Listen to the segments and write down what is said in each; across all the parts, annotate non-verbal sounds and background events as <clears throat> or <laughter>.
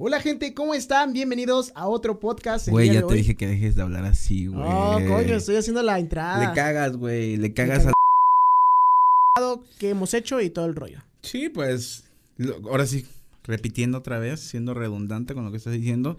Hola gente, ¿cómo están? Bienvenidos a otro podcast. Güey, ya te hoy. dije que dejes de hablar así, güey. Oh, coño, estoy haciendo la entrada Le cagas, güey, le cagas al... que hemos hecho y todo el rollo. Sí, pues, lo- ahora sí, repitiendo otra vez, siendo redundante con lo que estás diciendo,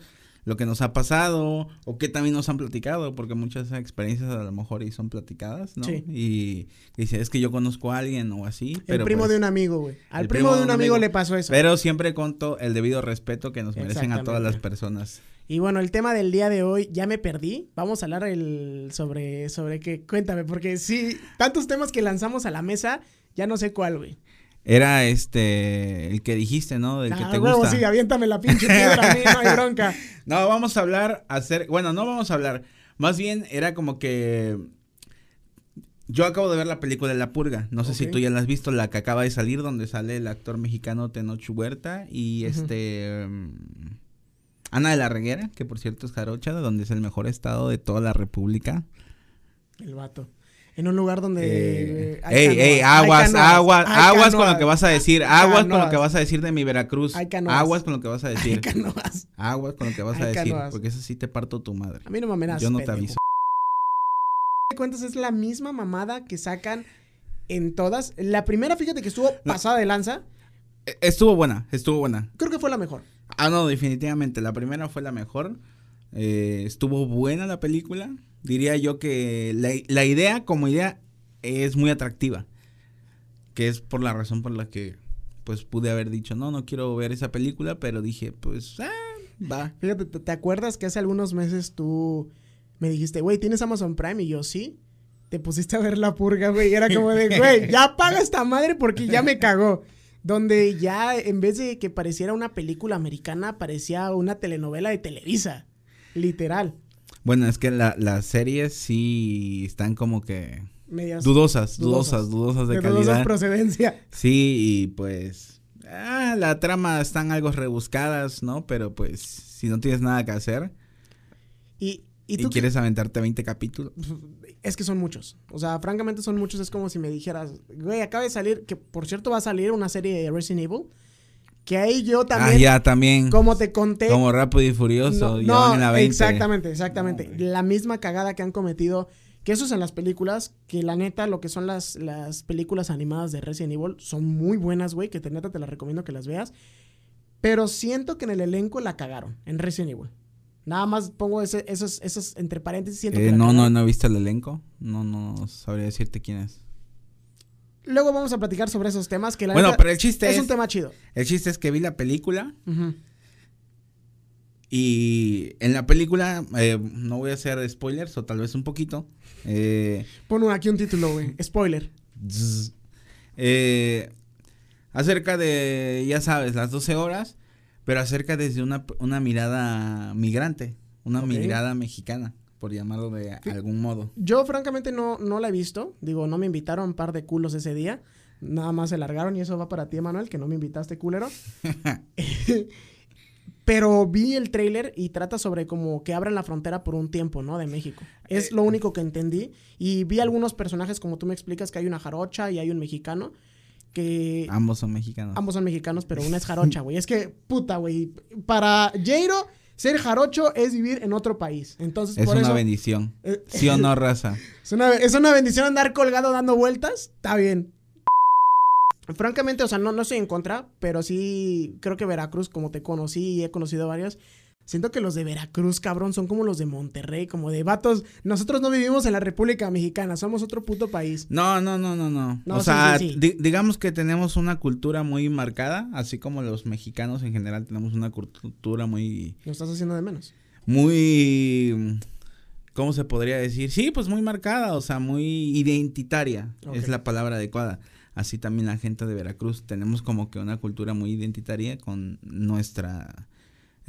lo que nos ha pasado o que también nos han platicado, porque muchas experiencias a lo mejor y son platicadas, ¿no? Sí. Y dice, es que yo conozco a alguien o así, El pero primo pues, de un amigo, güey. Al primo, de un amigo, le pasó eso. Pero siempre conto el debido respeto que nos merecen a todas las personas. Y bueno, el tema del día de hoy ya me perdí. Vamos a hablar el sobre sobre qué. Cuéntame, porque sí, tantos temas que lanzamos a la mesa, ya no sé cuál, güey. Era este, el que dijiste, ¿no? Del que Ah, te huevo, gusta. sí, aviéntame la pinche <laughs> piedra, a mí, no hay bronca. No, vamos a hablar, hacer, bueno, no vamos a hablar, más bien era como que yo acabo de ver la película de La Purga, no sé si tú ya la has visto, la que acaba de salir, donde sale el actor mexicano Tenoch Huerta y este mm, Ana de la Reguera, que por cierto es jarocha, de donde es el mejor estado de toda la república. El vato. En un lugar donde. Eh, hay ey, canoas, ey, hay aguas, canoas, aguas, hay aguas con lo que vas a decir, hay aguas con lo que vas a decir de mi Veracruz, Hay canoas. aguas con lo que vas a Hay decir, canoas. aguas con lo que vas a Hay decir, porque eso sí te parto tu madre. A mí no me amenazas. Yo no te aviso. de cuentas es la misma mamada que sacan en todas. La primera, fíjate que estuvo pasada de lanza. E- Estuvo buena, estuvo buena. Creo que fue la mejor. Ah, no, definitivamente. La primera fue la mejor. Eh, estuvo buena la película. Diría yo que la, la idea, como idea, es muy atractiva. Que es por la razón por la que, pues, pude haber dicho, no, no quiero ver esa película, pero dije, pues, ah, va. Fíjate, ¿te, te acuerdas que hace algunos meses tú me dijiste, güey, ¿tienes Amazon Prime? Y yo, sí. Te pusiste a ver la purga, güey. y Era como de, güey, <laughs> ya paga esta madre porque ya me cagó. Donde ya, en vez de que pareciera una película americana, parecía una telenovela de Televisa. Literal. Bueno, es que la- las series sí están como que Medias dudosas, Dudosas. dudosas, dudosas de, de calidad. procedencia. Sí, y pues ah, la trama están algo rebuscadas, ¿no? Pero pues si no tienes nada que hacer Y, y y, tú qué- quieres aventarte 20 capítulos. Es que son muchos. O sea, francamente son muchos. Es como si me dijeras, güey, acaba de salir, que por cierto va a salir una serie de Resident Evil. Que ahí yo Ah, también, ya también. como te conté. Como Rápido y Furioso, no, no, en la 20. exactamente, exactamente. No, la misma cagada que han cometido. Que eso es en las películas. Que la neta, lo que son las, las películas animadas de Resident Evil son muy buenas, güey. Que te neta te las recomiendo que las veas. Pero siento que en el elenco la cagaron. En Resident Evil. Nada más pongo ese- esos, esos entre paréntesis. Siento Eh, no, no, no he visto el elenco. No, no sabría decirte quién es. Luego vamos a platicar sobre esos temas. Que la Bueno, pero el chiste es es, un tema chido. el chiste es que vi la película y en la película eh, no voy a hacer spoilers o tal vez un poquito. Eh, Pon aquí un título, güey. Spoiler. Eh, acerca de, ya sabes, las 12 horas, pero acerca desde una, una mirada migrante, una mirada mexicana, por llamarlo de algún modo. Yo, francamente, no, no la he visto. Digo, no me invitaron un par de culos ese día. Nada más se largaron y eso va para ti, Emanuel, que no me invitaste, culero. <laughs> <laughs> Pero vi el tráiler y trata sobre como que abren la frontera por un tiempo, ¿no? De México. Es Eh, lo único que entendí. Y vi algunos personajes, como tú me explicas, que hay una jarocha y hay un mexicano. Que Ambos son mexicanos. ambos son mexicanos, pero una es <laughs> jarocha, güey. Es que, puta, güey. Para Jairo, ser jarocho es vivir en otro país. Entonces, es por una eso... bendición. eh, ¿Sí o no, <laughs> raza? es una, es una bendición andar colgado dando vueltas. Está bien. Francamente, o sea, no, no estoy en contra, pero sí creo que Veracruz, como te conocí y he conocido varios, siento que los de Veracruz, cabrón, son como los de Monterrey, como de vatos. Nosotros no vivimos en la República Mexicana, somos otro puto país. No, no, no, no, no. No, o sí, sea, sí, sí. di- digamos que tenemos una cultura muy marcada, así como los mexicanos en general tenemos una cultura muy Lo estás haciendo de menos. muy ¿cómo se podría decir? Sí, pues muy marcada, o sea, muy identitaria, es la palabra adecuada. Así también la gente de Veracruz tenemos como que una cultura muy identitaria con nuestra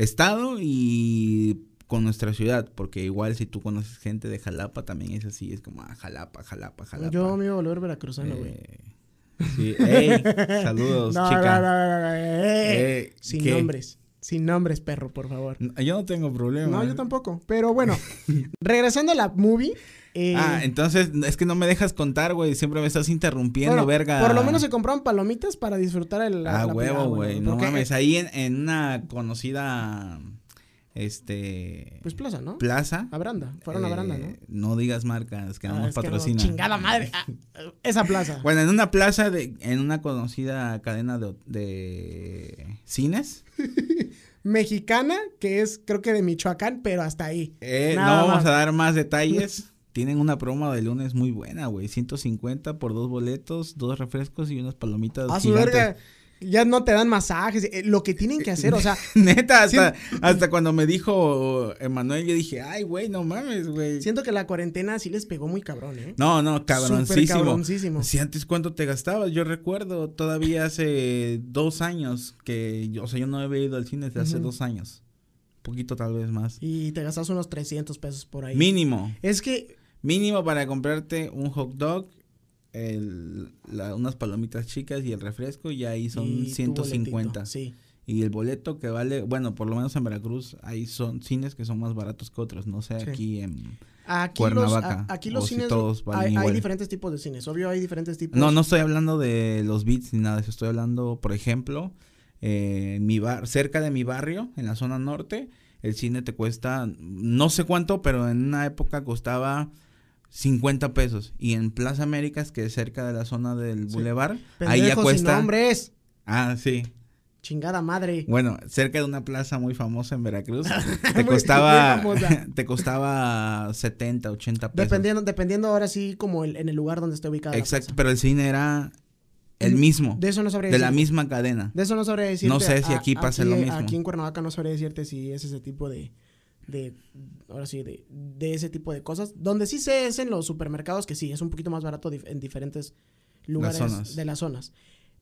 estado y con nuestra ciudad, porque igual si tú conoces gente de Jalapa también es así, es como ah, Jalapa, Jalapa, Jalapa. Yo me iba a volver veracruzano, güey. Eh, sí, ey, saludos, <laughs> No, chica. no, no, no, eh, Eh, sin ¿qué? nombres. Sin nombres, perro, por favor. Yo no tengo problema. No, yo tampoco. Pero bueno, <laughs> regresando a la movie. Eh, ah, entonces es que no me dejas contar, güey. Siempre me estás interrumpiendo, bueno, verga. Por lo menos se compraron palomitas para disfrutar el. Ah, la huevo, güey. No mames. Ahí en, en una conocida. Este. Pues plaza, ¿no? plaza. A Branda. Fueron a eh, Branda, ¿no? No digas marcas que Ah, es que no, patrocinan. chingada madre. Ah, esa plaza. <laughs> Bueno, en una plaza de, en una conocida cadena de, de cines. <laughs> Mexicana, que es creo que de Michoacán, pero hasta ahí. Eh, no vamos más. a dar más detalles. <laughs> Tienen una promo de lunes muy buena, güey. 150 por dos boletos, dos refrescos y unas palomitas. A su verga. Ya no te dan masajes. eh, Lo que tienen que hacer, o sea, <laughs> Neta, hasta, hasta cuando me dijo Emanuel, yo dije, ay, güey, no mames, güey. siento que la cuarentena sí les pegó muy cabrón, ¿eh? No, no, cabroncísimo. cabroncísimo. Si antes cuánto te gastabas, yo recuerdo todavía hace dos años que, yo, o sea, yo no había ido al cine desde hace dos años. poquito tal vez más. Y te gastas unos 300 pesos por ahí. Mínimo. Es que Mínimo para comprarte un hot dog, el, la- unas palomitas chicas y el refresco, y ahí son y tu 150. boletito, Sí. Y el boleto que vale, bueno, por lo menos en Veracruz hay son cines que son más baratos que otros, no sé, Sí. aquí en... Aquí los, Cuernavaca, a- aquí los si cines todos valen hay, diferentes tipos de cines. Obvio hay diferentes tipos. No, no estoy hablando de los beats ni nada de eso, estoy hablando, por ejemplo, eh, mi bar, cerca de mi barrio, en la zona norte, el cine te cuesta, no sé cuánto, pero en una época costaba 50 pesos. Y en Plaza Américas, que es cerca de la zona del Sí. Boulevard, ahí ya cuesta... nombres. Ah, sí. Chingada madre. Bueno, cerca de una plaza muy famosa en Veracruz, <laughs> te costaba, <laughs> <laughs> te costaba 70, 80 pesos. Dependiendo, dependiendo ahora sí como el- en el lugar donde esté ubicada. la Exacto, pero el cine era el mismo, De eso no sabría de la misma cadena. De eso no sabría decirte. No sé si A- aquí pasa lo mismo. Aquí en Cuernavaca no sabría decirte si es ese tipo de, de ahora sí, de, de ese tipo de cosas. Donde sí sé es en los supermercados que sí, es un poquito más barato dif- en diferentes lugares de las zonas.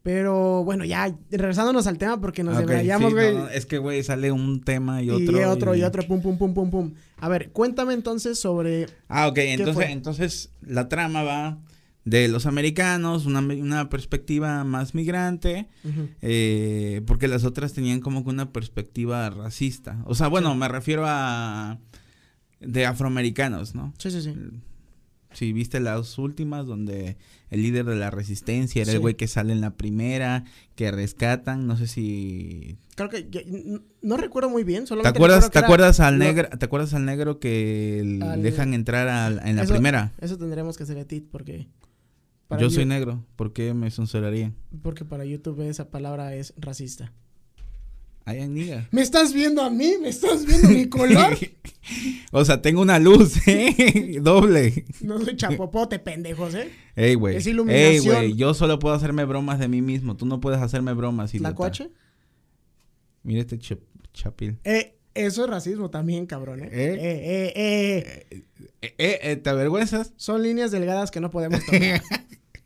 Pero bueno, ya regresándonos al tema porque nos Ah, ok, debrayamos, sí, güey. no, no, es que, güey, sale un tema y y otro. otro, y... otro, pum, pum, pum, pum, pum. A ver, cuéntame entonces sobre... Ah, ok, entonces, fue? entonces la trama va de los americanos, una, una perspectiva más migrante, eh, porque las otras tenían como que una perspectiva racista. O sea, bueno, me refiero a de afroamericanos, ¿no? Sí, sí, sí. Si viste las últimas donde el líder de la resistencia era Sí. el güey que sale en la primera, que rescatan, no sé si Creo que n- no recuerdo muy bien, ¿Te solamente acuerdas, recuerdo que ¿te era- acuerdas al negro, te acuerdas al negro que Al- dejan entrar al- en la Eso- primera? Eso tendremos que hacer a ti porque... Yo soy negro, ¿por qué me censurarían? Porque para YouTube esa palabra es racista. Ay, amiga. <laughs> ¿Me estás viendo a mí? ¿Me estás viendo mi color? <laughs> o sea, tengo una luz, <laughs> ¿eh? Doble. No soy chapopote, pendejos, ¿eh? Ey, güey. Es Ey, iluminación. güey, yo solo puedo hacerme bromas de mí mismo. Tú no puedes hacerme bromas, ¿La coche? Mira este chap- chapil. Eh, eso es racismo también, cabrón, ¿eh? ¿Eh? Eh, eh, eh. Eh, eh, eh, ¿Te avergüenzas? Son líneas delgadas que no podemos tocar.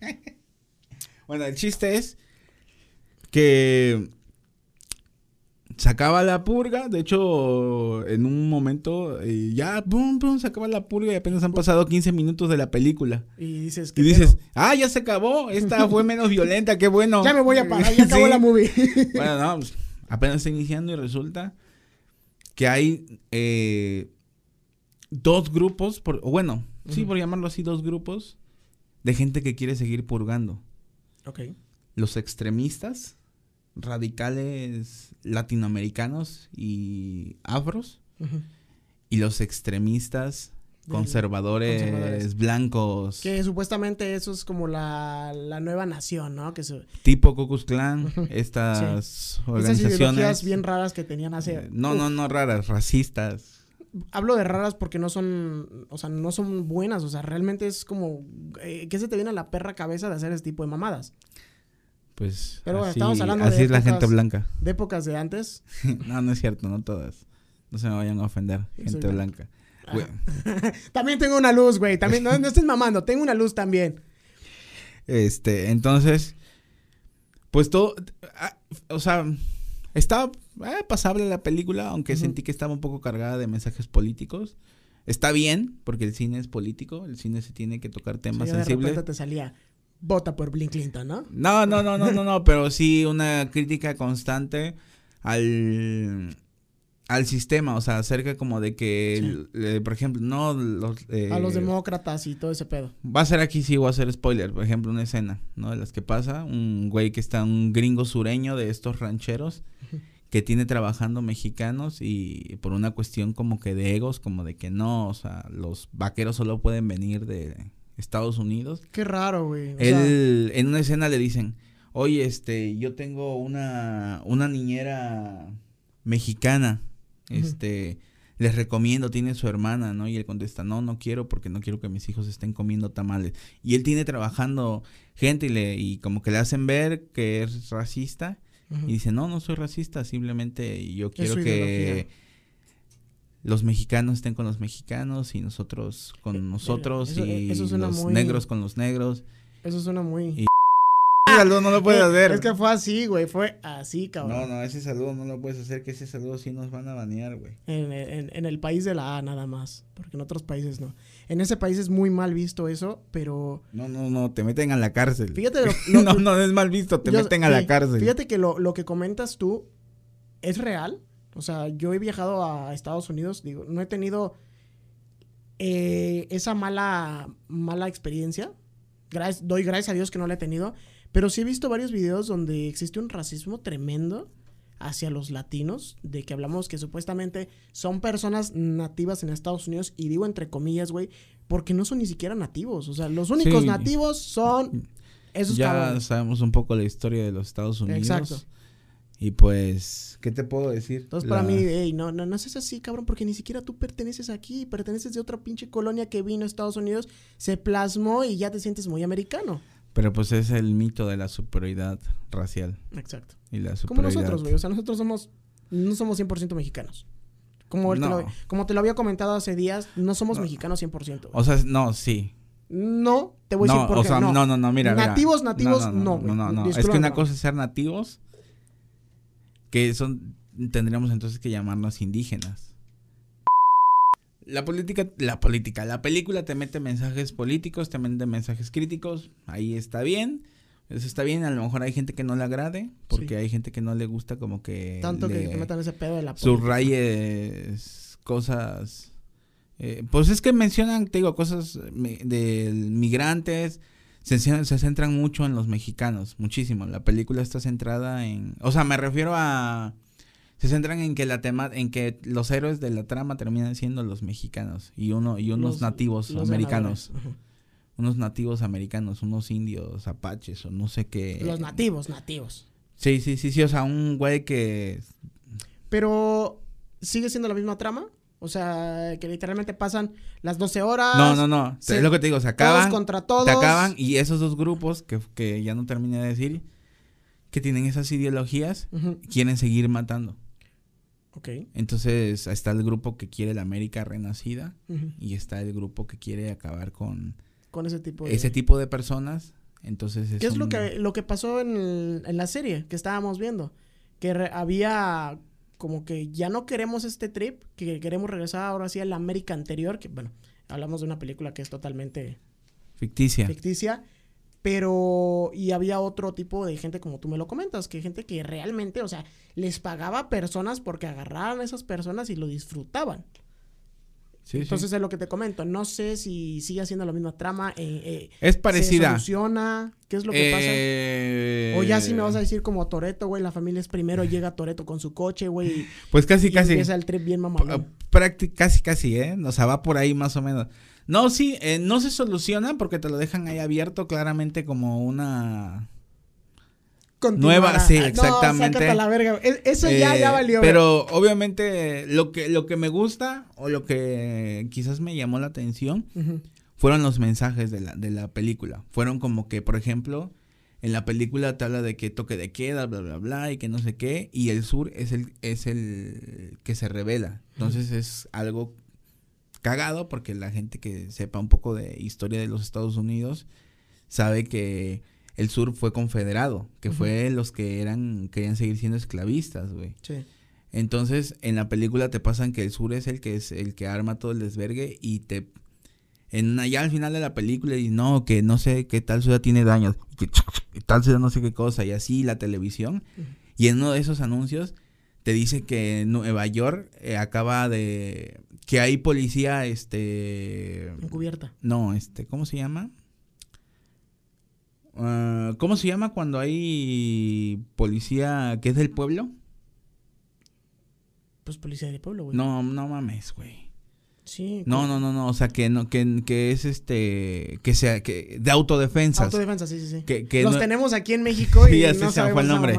<laughs> Bueno, el chiste es que se acaba la purga. De hecho, en un momento eh, ya, pum, pum, se acaba la purga y apenas han pasado 15 minutos de la película. y dices Y dices, ah, ya se acabó. Esta fue menos violenta, qué bueno. ya me voy a parar, ya <laughs> acabó Sí. la movie. <laughs> Bueno, no, pues, apenas está iniciando y resulta que hay eh, dos grupos, por, o bueno, sí, por llamarlo así, dos grupos de gente que quiere seguir purgando. ok. Los extremistas, radicales latinoamericanos y afros, y los extremistas conservadores, conservadores. blancos, Que supuestamente eso es como la, la nueva nación, ¿no? Que tipo Klan, Ujú. estas esas organizaciones. ideologías bien raras que tenían hace... no, no, no raras, racistas. Hablo de raras porque no son, o sea, no son buenas, o sea, realmente es como, eh, ¿qué se te viene a la perra cabeza de hacer ese tipo de mamadas? Pues Pero bueno, así, estamos hablando así de es la gente épocas- blanca. De épocas de antes. <laughs> no, no es cierto, no todas. No se me vayan a ofender, gente soy blanca. <laughs> También tengo una luz, güey, también, no, no estés mamando, tengo una luz también. Este, entonces, pues todo, ah, o sea, estaba eh, pasable la película, aunque sentí que estaba un poco cargada de mensajes políticos. Está bien, porque el cine es político, el cine se tiene que tocar temas Sí, sensibles. te salía, vota por Blink Clinton, ¿no? No, no, no, no, no, no, pero sí una crítica constante al al sistema, o sea, acerca como de que, Sí. eh, por ejemplo, no los... eh, A los demócratas y todo ese pedo. Va a ser aquí, sí, voy a hacer spoiler. Por ejemplo, una escena, ¿no? De las que pasa. Un güey que está, un gringo sureño de estos rancheros, que tiene trabajando mexicanos y por una cuestión como que de egos, como de que no, o sea, los vaqueros solo pueden venir de Estados Unidos. Qué raro, güey. Sea, Él, en una escena le dicen, oye, este, yo tengo una, una niñera mexicana, Este, les recomiendo, tiene su hermana, ¿no? Y él contesta, no, no quiero porque no quiero que mis hijos estén comiendo tamales. Y él tiene trabajando gente y, le, y como que le hacen ver que es racista. Y dice, no, no soy racista, simplemente yo quiero que ideología. los mexicanos estén con los mexicanos y nosotros con Eh, nosotros eso- y eso los muy- negros con los negros. Eso suena muy... Y- saludo no lo puedes hacer. Es que fue así, güey. Fue así, cabrón. No, no, ese saludo no lo puedes hacer, que ese saludo sí nos van a banear, güey. En, en- en el país de la A nada más. Porque en otros países no. En ese país es muy mal visto eso, pero... No, no, no, te meten a la cárcel. Fíjate lo, <laughs> lo- no, no es mal visto, te yo- meten a la cárcel. Fíjate que lo, lo que comentas tú es real. O sea, yo he viajado a Estados Unidos, digo, no he tenido eh, esa mala, mala experiencia. Gracias- doy gracias a Dios que no la he tenido. Pero sí he visto varios videos donde existe un racismo tremendo hacia los latinos, de que hablamos que supuestamente son personas nativas en Estados Unidos, y digo entre comillas, güey, porque no son ni siquiera nativos. O sea, los únicos Sí. nativos son esos ya cabrones. sabemos un poco la historia de los Estados Unidos. Exacto. Y pues, ¿qué te puedo decir? Entonces, para mí, ey, no, no, no seas así, cabrón, porque ni siquiera tú perteneces aquí, perteneces de otra pinche colonia que vino a Estados Unidos, se plasmó y ya te sientes muy americano. Pero pues es el mito de la superioridad racial Exacto. y la Como superioridad. nosotros, güey, o sea, nosotros somos, no somos 100% mexicanos. Como, te No. lo, como te lo había comentado hace días, no somos No. mexicanos 100%. güey. O sea, no, sí. no, te voy a decir por o qué. sea, no. no, no, no, mira, mira. Nativos, nativos, no, no, no, no, no, Es que una cosa es ser nativos, que son, tendríamos entonces que llamarnos indígenas. La política, la política, la película te mete mensajes políticos, te mete mensajes críticos, ahí está bien, eso está bien, a lo mejor hay gente que no le agrade, porque Sí. hay gente que no le gusta como que Tanto que te metan ese pedo de la subrayes cosas, eh, pues es que mencionan, te digo, cosas de migrantes, se, se centran mucho en los mexicanos, muchísimo. La película está centrada en, o sea, me refiero a, se centran en que la tema, en que los héroes de la trama terminan siendo los mexicanos y uno y unos Los- nativos los americanos, ganadores. Unos nativos americanos, unos indios, apaches o no sé qué. Los nativos, nativos. Sí, sí, sí, sí, o sea, un güey que Pero sigue siendo la misma trama. O sea, que literalmente pasan las 12 horas. no, no, no, se- es lo que te digo, se Todos acaban contra todos. te acaban y esos dos grupos que, que ya no terminé de decir que tienen esas ideologías quieren seguir matando Ok. entonces está el grupo que quiere la América renacida y está el grupo que quiere acabar con Con ese tipo de... ese tipo de personas entonces ¿Qué es lo que, lo que pasó en, el- en la serie que estábamos viendo? Que re- había como que ya no queremos este trip, que queremos regresar ahora sí a la América anterior, que bueno, hablamos de una película que es totalmente ficticia ficticia, pero y había otro tipo de gente como tú me lo comentas, que gente que realmente, o sea, les pagaba personas porque agarraban a esas personas y lo disfrutaban. Sí, sí. Entonces es lo que te comento, no sé si sigue haciendo la misma trama, eh, eh, es se parecida soluciona, ¿qué es lo que pasa? Eh, O ya si me vas a decir como Toreto, güey, la familia es primero, llega Toreto con su coche, güey, pues casi y casi empieza el trip bien prácti- casi casi eh o sea va por ahí más o menos no sí eh, no se soluciona porque te lo dejan ahí abierto claramente como una Continuará. nueva, sí, Ah, exactamente. No, la verga. Es- Eso ya, Eh, ya valió. Pero obviamente lo que, lo que me gusta o lo que quizás me llamó la atención fueron los mensajes de la, de la película. Fueron como que, por ejemplo, en la película te habla de que toque de queda, bla, bla, bla, y que no sé qué, y el sur es el, es el que se revela. Entonces es algo cagado porque la gente que sepa un poco de historia de los Estados Unidos sabe que el sur fue confederado, que fue los que eran, querían seguir siendo esclavistas, güey. Sí. Entonces, en la película te pasan que el sur es el que es el que arma todo el desvergue y te en allá al final de la película y no, que no sé qué tal ciudad tiene daños, que tal ciudad no sé qué cosa y así la televisión y en uno de esos anuncios te dice que Nueva York eh, acaba de que hay policía este Encubierta. no, este, ¿cómo se llama? Ah, ¿Cómo se llama cuando hay policía que es del pueblo? Pues policía de pueblo, güey. No, no mames, güey. Sí. No, no, no, no, o sea, que no que, que es este que sea que de autodefensas. Autodefensa, sí, sí, sí. Que, que Los no- tenemos aquí en México <laughs> y Sí, no se me fue sabemos el nombre.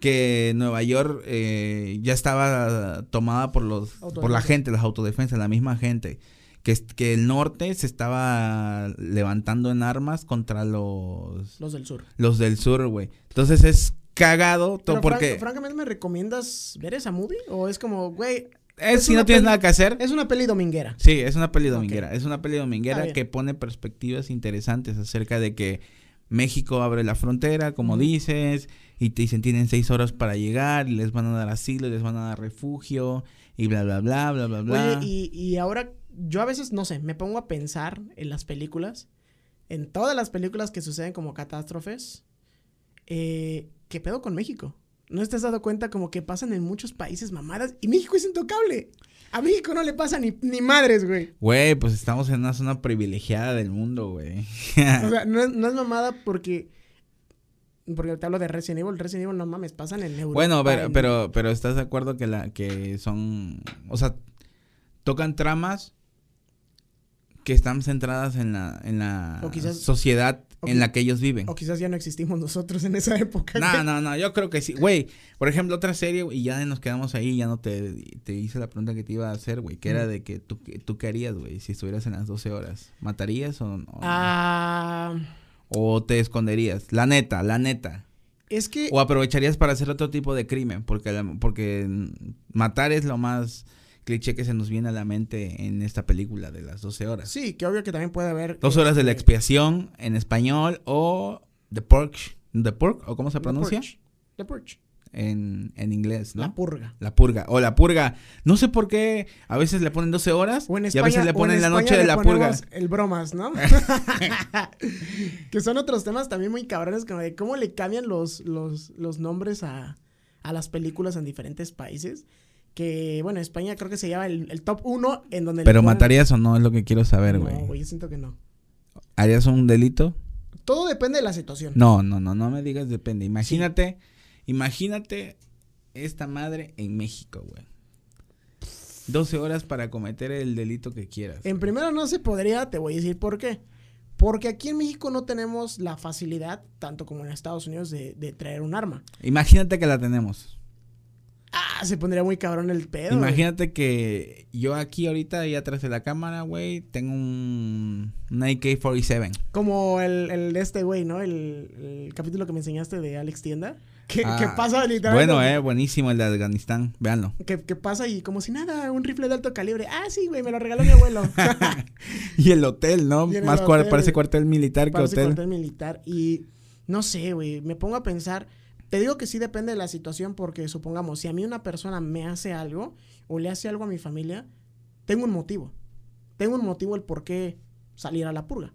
Que Nueva York eh, ya estaba tomada por los por la gente, las autodefensas, la misma gente. Que, que el norte se estaba levantando en armas contra los Los del sur. los del sur, güey. Entonces es cagado todo porque fran- francamente, ¿me recomiendas ver esa movie? ¿O es como, güey, es, es si no tienes peli- nada que hacer. es una peli dominguera? Sí, es una peli dominguera. Es una peli dominguera que pone perspectivas interesantes acerca de que México abre la frontera, como dices, y te dicen tienen seis horas para llegar, y les van a dar asilo, y les van a dar refugio, y bla, bla, bla, bla, bla, bla. Oye, y, y ahora yo a veces, no sé, me pongo a pensar en las películas, en todas las películas que suceden como catástrofes, eh, ¿qué pedo con México? ¿No te has dado cuenta como que pasan en muchos países mamadas y México es intocable? A México no le pasa ni, ni madres, güey. Güey, pues estamos en una zona privilegiada del mundo, güey. <laughs> O sea, no es, no es mamada porque... Porque te hablo de Resident Evil. Resident Evil, no mames, pasan en Europa. bueno, pero, en- pero, pero estás de acuerdo que la, que son, o sea, tocan tramas que están centradas en la, en la sociedad o en la que ellos viven. O quizás ya no existimos nosotros en esa época. No, no, no, yo creo que sí. Güey, por ejemplo, otra serie, y ya nos quedamos ahí, ya no te, te hice la pregunta que te iba a hacer, güey, que era de que tú, tú qué harías, güey, si estuvieras en las 12 horas. ¿Matarías o, o, Ah, o te esconderías? La neta, la neta. es que... O aprovecharías para hacer otro tipo de crimen, porque, porque matar es lo más cliché que se nos viene a la mente en esta película de las 12 horas. Sí, que obvio que también puede haber... Dos horas de la este, expiación en español o The Purge, The Purge, o cómo se The pronuncia Purge. The Purge. en, en inglés, ¿no? La purga. La purga. O la purga. No sé por qué a veces le ponen 12 horas O en y España, a veces le ponen la noche de la purga. El bromas, ¿no? <laughs> que son otros temas también muy cabrones, como de cómo le cambian los, los, los nombres a, a las películas en diferentes países. Que, bueno, España creo que se llama el, el top 1 en donde... Pero ponen- matarías o no es lo que quiero saber, No, güey. güey, yo siento que no. ¿Harías un delito? Todo depende de la situación. No, no, no, no me digas depende. Imagínate, imagínate esta madre en México, güey. 12 horas para cometer el delito que quieras. En primero no se podría, te voy a decir por qué. Porque aquí en México no tenemos la facilidad, tanto como en Estados Unidos, de, de traer un arma. Imagínate que la tenemos. Ah, se pondría muy cabrón el pedo. Imagínate que yo aquí ahorita, ahí atrás de la cámara, güey, tengo un, un AK-47. Como el, el de este güey, ¿no? El, el capítulo que me enseñaste de Alex Tienda. <laughs> Que, Ah, que pasa literalmente. Bueno, eh, buenísimo el de Afganistán, véanlo. Que, que pasa y como si nada, un rifle de alto calibre. Ah, sí, güey, me lo regaló mi abuelo. <laughs> Y el hotel, ¿no? El Más hotel, parece cuartel militar que hotel. cuartel militar. Y no sé, güey, me pongo a pensar. Te digo que sí depende de la situación porque supongamos, si a mí una persona me hace algo o le hace algo a mi familia, tengo un motivo. Tengo un motivo el por qué salir a la purga.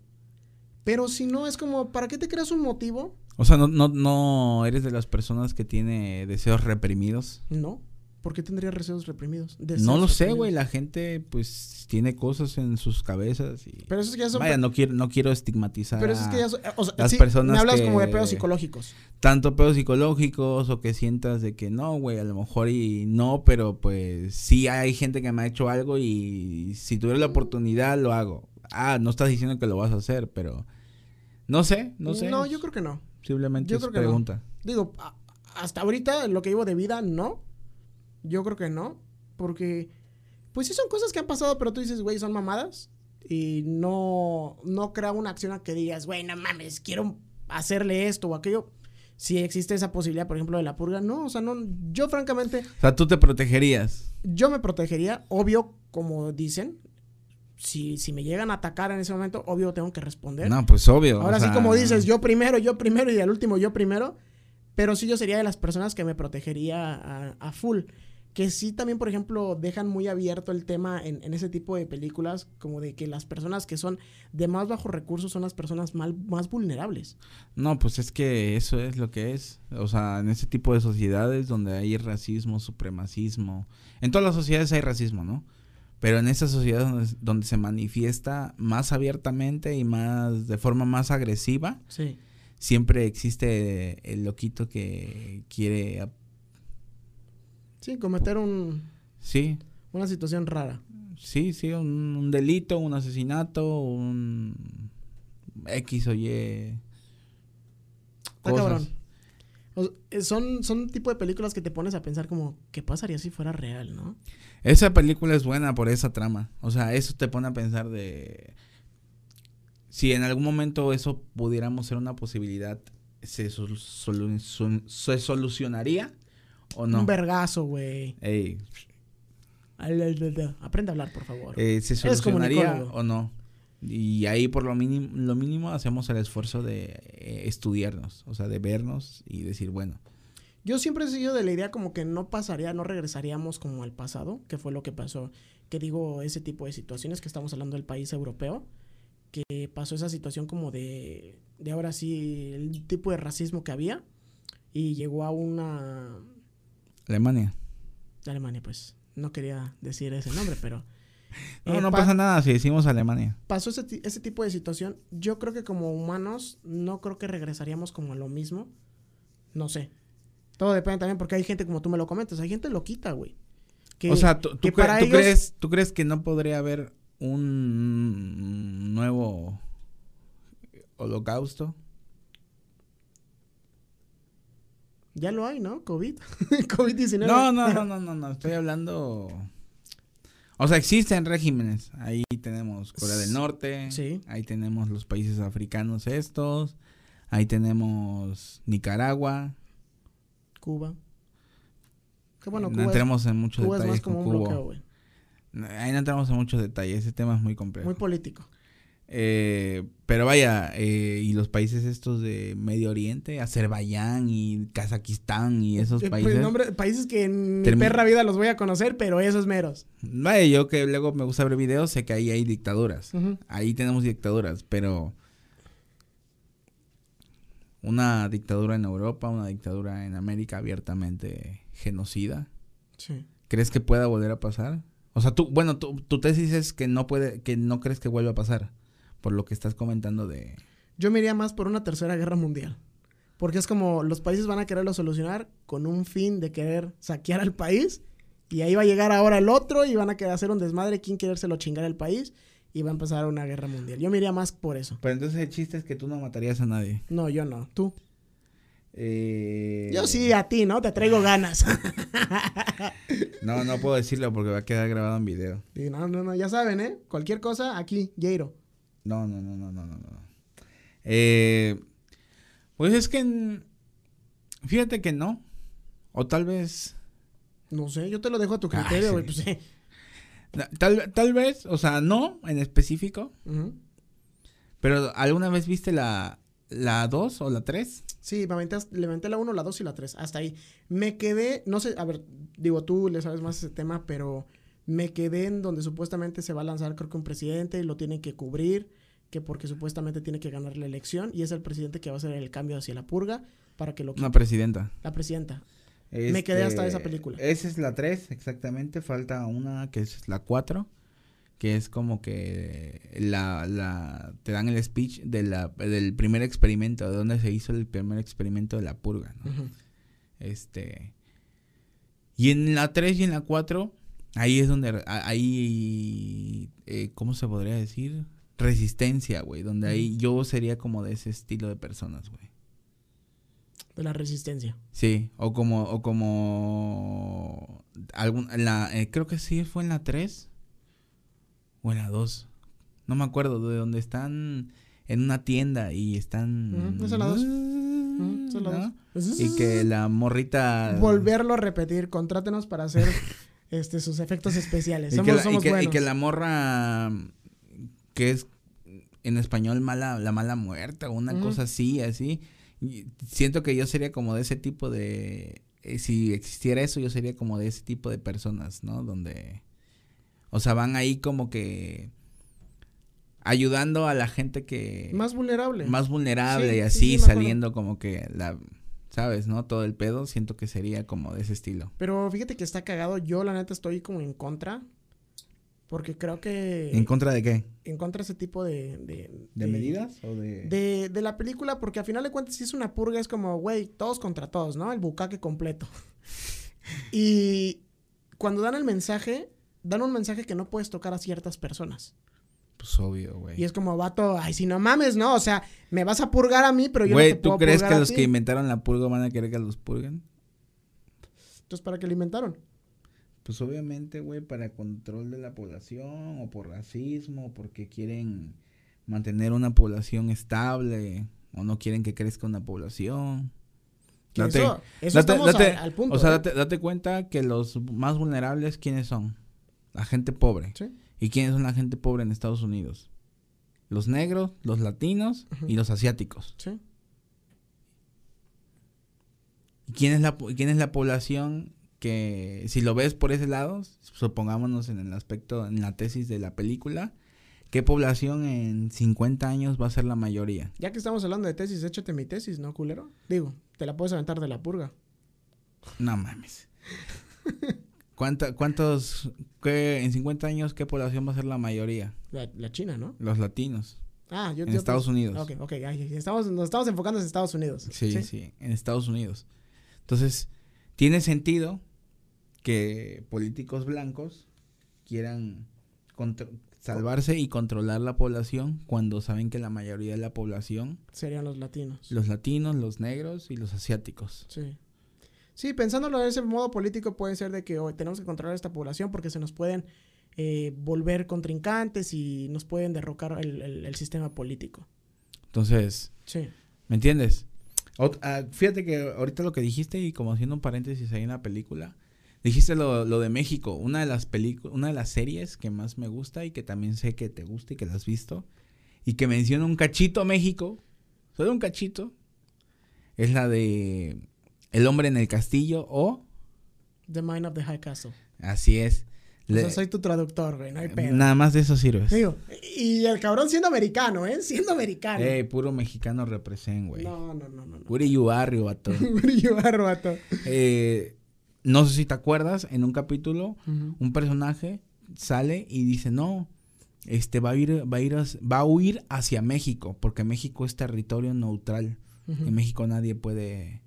Pero si no, es como, ¿para qué te creas un motivo? O sea, no, no, no eres de las personas que tiene deseos reprimidos. No. ¿Por qué tendría deseos reprimidos? no lo sé, güey. La gente, pues, tiene cosas en sus cabezas y... Pero eso es que ya son... Vaya, no quiero, no quiero estigmatizar pero eso es que ya son... O sea, las sí, personas me hablas que- como de pedos psicológicos. tanto pedos psicológicos o que sientas de que no, güey, a lo mejor y no, pero pues sí hay gente que me ha hecho algo y si tuviera la oportunidad lo hago. Ah, no estás diciendo que lo vas a hacer, pero no sé, no sé. No, yo creo que no. Simplemente yo es que no. pregunta. Digo, hasta ahorita lo que llevo de vida, no. Yo creo que no. Porque, pues sí son cosas que han pasado, pero tú dices, güey, son mamadas. Y no, no crea una acción a que digas, güey, no mames, quiero hacerle esto o aquello. Si existe esa posibilidad, por ejemplo, de la purga, no, o sea, no, yo francamente, O sea, tú te protegerías. yo me protegería, obvio, como dicen, si, si me llegan a atacar en ese momento, obvio tengo que responder. No, pues obvio. Ahora sí, sea, como dices, yo primero, yo primero y al último yo primero. Pero sí yo sería de las personas que me protegería a, a full. Que sí también, por ejemplo, dejan muy abierto el tema en, en, ese tipo de películas, como de que las personas que son de más bajos recursos son las personas mal, más vulnerables. No, pues es que eso es lo que es. O sea, en ese tipo de sociedades donde hay racismo, supremacismo, en todas las sociedades hay racismo, ¿no? Pero en esa sociedad donde, donde se manifiesta más abiertamente y más de forma más agresiva, Sí. siempre existe el loquito que quiere, Sí, cometer un, sí, una situación rara. sí, sí, un, un delito, un asesinato, un X o Y. Está cabrón. O- son, son tipo de películas que te pones a pensar como, ¿qué pasaría si fuera real, no? Esa película es buena por esa trama. O sea, eso te pone a pensar de si en algún momento eso pudiéramos ser una posibilidad, ¿se, sol- solu- sol- se solucionaría o no? Un vergazo, güey. Ey, Aprende a hablar, por favor. eh, ¿Se solucionaría o no? Y ahí por lo mínimo, lo mínimo hacemos el esfuerzo de eh, estudiarnos, o sea, de vernos y decir, bueno, Yo siempre he sido de la idea como que no pasaría, no regresaríamos como al pasado, que fue lo que pasó. Que digo, ese tipo de situaciones que estamos hablando del país europeo, que pasó esa situación como de, de ahora sí, el tipo de racismo que había, y llegó a una... Alemania. Alemania, pues. No quería decir ese nombre, pero... <laughs> No, eh, no pa- pasa nada si decimos Alemania. pasó ese, ese tipo de situación, yo creo que como humanos no creo que regresaríamos como a lo mismo. No sé. Todo depende también porque hay gente como tú me lo comentas, hay gente loquita, güey. Que- o sea, ¿tú, tú que cre- para tú ellos- crees, ¿tú crees que no podría haber un nuevo holocausto? Ya lo hay, ¿no? COVID. <laughs> COVID-19. No, no, no, no, no, no, estoy hablando... O sea, existen regímenes. Ahí tenemos Corea del Norte, Sí. ahí tenemos los países africanos estos, ahí tenemos Nicaragua. Cuba. Que bueno, no Cuba, es, entremos en muchos Cuba es detalles más como con un Cuba. bloqueo. Ahí no entramos en muchos detalles, ese tema es muy complejo. Muy político. Eh, pero vaya, eh, y los países estos de Medio Oriente, Azerbaiyán y Kazajistán y esos Eh, pues, países. nombre- países que en mi perra vida los voy a conocer, pero esos meros. Vaya, yo que luego me gusta ver videos, sé que ahí hay dictaduras. Ahí tenemos dictaduras, pero una dictadura en Europa, una dictadura en América abiertamente genocida. Sí. ¿Crees que pueda volver a pasar? O sea, tú, bueno, tu, tu tesis es que no puede, que no crees que vuelva a pasar, por lo que estás comentando de... Yo me iría más por una tercera guerra mundial. Porque es como los países van a quererlo solucionar con un fin de querer saquear al país. Y ahí va a llegar ahora el otro y van a querer hacer un desmadre, quién querérselo chingar al país. Y va a empezar una guerra mundial. Yo me iría más por eso. Pero entonces el chiste es que tú no matarías a nadie. No, yo no. Tú. Eh, Yo sí, a ti, ¿no? Te traigo <laughs> ganas. No, no puedo decirlo porque va a quedar grabado en video. Y no, no, no, ya saben, ¿eh? Cualquier cosa, aquí, Jairo. No, no, no, no, no, no. Eh, pues es que... Fíjate que no. O tal vez... No sé, yo te lo dejo a tu criterio, sí. Pues sí. Tal, tal vez, o sea, no en específico. Pero ¿alguna vez viste la, la 2 o la 3? Sí, me aventé, le aventé la 1, la 2 y la 3. Hasta ahí. Me quedé, no sé, a ver, digo, tú le sabes más ese tema, pero me quedé en donde supuestamente se va a lanzar, creo que un presidente y lo tienen que cubrir, que porque supuestamente tiene que ganar la elección y es el presidente que va a hacer el cambio hacia la purga para que lo quite. Una presidenta. La presidenta. Me quedé hasta esa película. Esa es la 3, exactamente. Falta una que es la 4. Que es como que la, la te dan el speech de la, del primer experimento, de donde se hizo el primer experimento de la purga. Este. Y en la 3 y en la 4, ahí es donde a- hay. eh, ¿Cómo se podría decir? Resistencia, güey. Donde ahí yo sería como de ese estilo de personas, güey. De la resistencia. Sí, o como. O como. Algún, la, eh, creo que sí fue en la 3 o en la 2. No me acuerdo, de donde están en una tienda y están. Ujú, esa es la dos. Ujú, esa es la ¿no? dos. Y que la morrita. Volverlo a repetir, contrátenos para hacer <laughs> este sus efectos especiales. Y Somos, que, la, y buenos. que la morra que es en español mala, la mala muerte o una Ujú. cosa así, así. y siento que yo sería como de ese tipo de eh, si existiera eso, yo sería como de ese tipo de personas, ¿no? Donde, o sea, van ahí como que ayudando a la gente que... Más vulnerable. Más vulnerable Sí, y sí, así sí, saliendo como que la... ¿Sabes, no? Todo el pedo, siento que sería como de ese estilo. Pero fíjate que está cagado. Yo, la neta, estoy como en contra. Porque creo que. ¿En contra de qué? en contra de ese tipo de. ¿De, ¿De medidas o de...? De, de la película, porque a final de cuentas, si es una purga, es como, güey, todos contra todos, ¿no? El bucaque completo. <laughs> y cuando dan el mensaje, dan un mensaje que no puedes tocar a ciertas personas. Pues obvio, güey. Y es como, vato, ay, si no mames, ¿no? O sea, me vas a purgar a mí, pero yo Güey, no te ¿tú puedo crees purgar que a los ti. que inventaron la purga van a querer que los purguen? Entonces, ¿para qué lo inventaron? Pues obviamente, güey, para control de la población o por racismo, o porque quieren mantener una población estable o no quieren que crezca una población. Date- eso, eso date- date- a- al punto. o sea, ¿eh? date, cuenta que los más vulnerables, ¿quiénes son? La gente pobre. Sí. ¿Y quiénes son la gente pobre en Estados Unidos? Los negros, los latinos y los asiáticos. Sí. ¿Y quién es la, quién es la población que, si lo ves por ese lado, supongámonos en el aspecto, en la tesis de la película, ¿qué población en 50 años va a ser la mayoría? Ya que estamos hablando de tesis, échate mi tesis, ¿no, culero? Digo, te la puedes aventar de la purga. No mames. ¿Cuánta, ¿Cuántos, qué, en 50 años, qué población va a ser la mayoría? La, la China, ¿no? Los latinos. Ah, yo En Estados Unidos. Ok, ok, estamos, nos estamos enfocando en Estados Unidos. Sí, sí, en Estados Unidos. Entonces, tiene sentido que políticos blancos quieran salvarse y controlar la población cuando saben que la mayoría de la población, Serían los latinos. los latinos, los negros y los asiáticos. Sí. Sí, pensándolo de ese modo político puede ser de que hoy tenemos que controlar esta población porque se nos pueden eh, volver contrincantes y nos pueden derrocar el, el- el sistema político. Entonces, Sí. ¿me entiendes? Ot- ah, fíjate que ahorita lo que dijiste y como haciendo un paréntesis ahí en la película, dijiste lo, lo de México, una de las películas, una de las series que más me gusta y que también sé que te gusta y que la has visto y que menciona un cachito México, solo un cachito, es la de El hombre en el castillo o The Mind of the High Castle. así es. O Le- sea, soy tu traductor, güey, no hay pedo. nada más de eso sirves. Digo, y el cabrón siendo americano, ¿eh? Siendo americano. Ey, puro mexicano represent, güey. no, no, no, no. no. Puro yubarrio, vato. <laughs> Barro, vato. Eh, no sé si te acuerdas, en un capítulo un personaje sale y dice, no, este va a ir, va a ir, va a huir hacia México, porque México es territorio neutral. En México nadie puede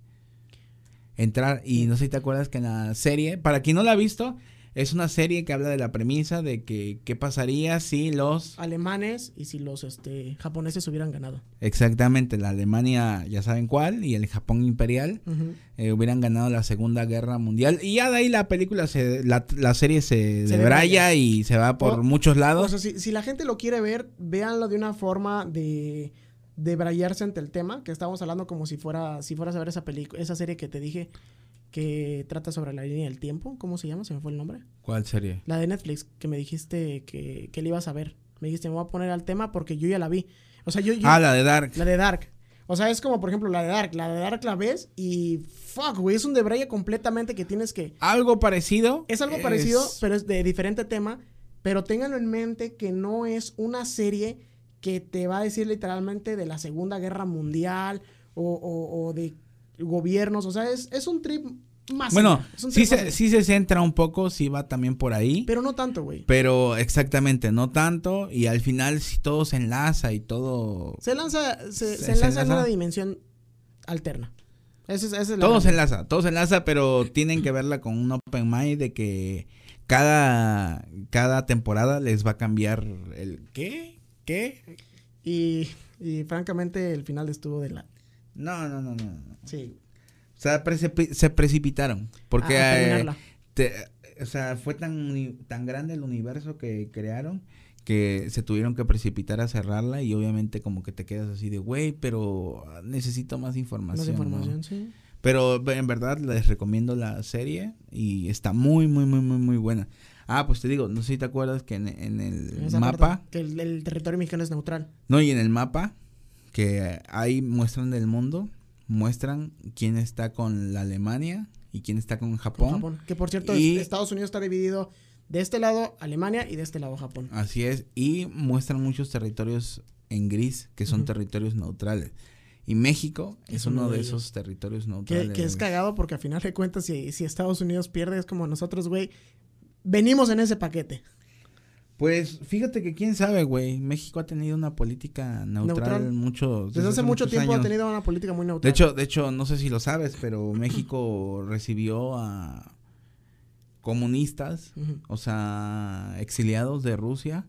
entrar. Y no sé si te acuerdas que en la serie, para quien no la ha visto, es una serie que habla de la premisa de que qué pasaría si los Alemanes y si los este, japoneses hubieran ganado. exactamente la Alemania, ya saben cuál, y el Japón imperial eh, hubieran ganado la Segunda Guerra Mundial. Y ya de ahí la película, se, la, la serie se, Se debraya y se va por O- muchos O lados. sea, si, si la gente lo quiere ver, véanlo de una forma de, de brayarse ante el tema, que estamos hablando como si fuera, si fueras a ver esa película, esa serie que te dije que trata sobre la línea del tiempo. ¿Cómo se llama? Se me fue el nombre. ¿Cuál serie? La de Netflix, que me dijiste que, que le ibas a ver. Me dijiste, me voy a poner al tema porque yo ya la vi. O sea, yo, yo- Ah, la de Dark. la de Dark. O sea, es como, por ejemplo, la de Dark. La de Dark la ves y fuck, güey, es un debraye completamente que tienes que... Algo parecido. Es algo parecido, pero es de diferente tema. Pero ténganlo en mente que no es una serie que te va a decir literalmente de la Segunda Guerra Mundial o, o- o de gobiernos. O sea, es, es un trip más. Bueno, sí trip más se, sí se centra un poco, sí va también por ahí. Pero no tanto, güey. Pero exactamente, no tanto. Y al final sí todo se enlaza y todo... Se lanza, se, Se- enlaza en una dimensión alterna. Esa es, esa es la Todo se enlaza, todo se enlaza, pero tienen que verla con un open mind de que cada, cada temporada les va a cambiar el... ¿Qué? ¿Qué? Y, y francamente, el final estuvo de la. No, no, no, no. no. Sí. O sea, precipi- se precipitaron. Porque, eh, te- o sea, fue tan, tan grande el universo que crearon que se tuvieron que precipitar a cerrarla y obviamente como que te quedas así de, güey, pero necesito más información. Más ¿no?". información, sí. Pero en verdad les recomiendo la serie y está muy, muy, muy, muy, muy buena. Ah, pues te digo, no sé si te acuerdas que en, en el Esa mapa, parte, que el, el territorio mexicano es neutral. no, y en el mapa que ahí muestran del mundo, muestran quién está con la Alemania y quién está con con Japón. Japón. Que por cierto, Y- Estados Unidos está dividido de este lado Alemania y de este lado Japón. Así es, y muestran muchos territorios en gris que son territorios neutrales. Y México es, Es uno, uno de de esos territorios neutrales. que es cagado porque al final de cuentas, si, si Estados Unidos pierde, es como nosotros, güey. Venimos en ese paquete. Pues fíjate que quién sabe, güey. México ha tenido una política neutral, Neutral. mucho Desde hace mucho tiempo ha tenido una política muy neutral. De hecho, de hecho, no sé si lo sabes, pero México <clears throat> recibió a comunistas, o sea, exiliados de Rusia,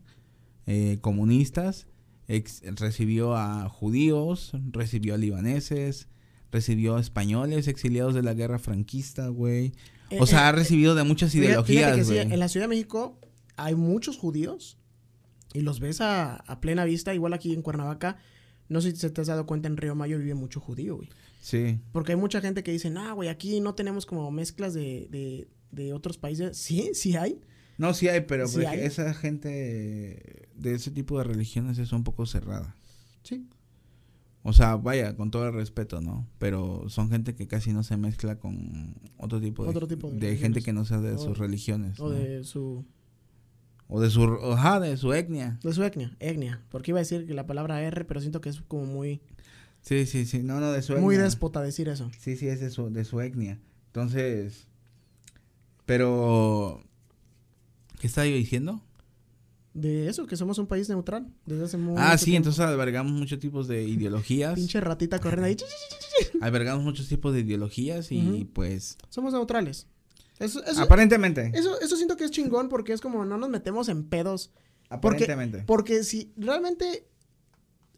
eh, comunistas, ex- recibió a judíos, recibió a libaneses, recibió a españoles exiliados de la guerra franquista, güey. Eh, O sea, eh, ha recibido de muchas ideologías, sí, en la Ciudad de México hay muchos judíos y los ves a, a plena vista, igual aquí en Cuernavaca. No sé si te has dado cuenta, en Río Mayo vive mucho judío, güey. Sí. Porque hay mucha gente que dice, nah, güey, aquí no tenemos como mezclas de, de, de otros países. Sí, sí hay. No, sí hay, pero Sí hay. esa gente de ese tipo de religiones es un poco cerrada. Sí. O sea, vaya, con todo el respeto, ¿no? Pero son gente que casi no se mezcla con otro tipo de, Otro tipo de de gente que no sea de O- sus religiones. O ¿no? de su, O de su, ajá, de su etnia. de su etnia, etnia. Porque iba a decir que la palabra R, pero siento que es como muy, Sí, sí, sí, no, no, de su etnia. muy déspota decir eso. Sí, sí, es de su, de su etnia. Entonces, pero, ¿qué estaba yo diciendo? De eso, que somos un país neutral desde hace ah, sí, tiempo. entonces albergamos muchos tipos de ideologías. Pinche ratita corriendo ahí. albergamos muchos tipos de ideologías y pues, Somos neutrales. Eso, eso, aparentemente, eso, eso siento que es chingón porque es como no nos metemos en pedos. aparentemente. Porque si realmente,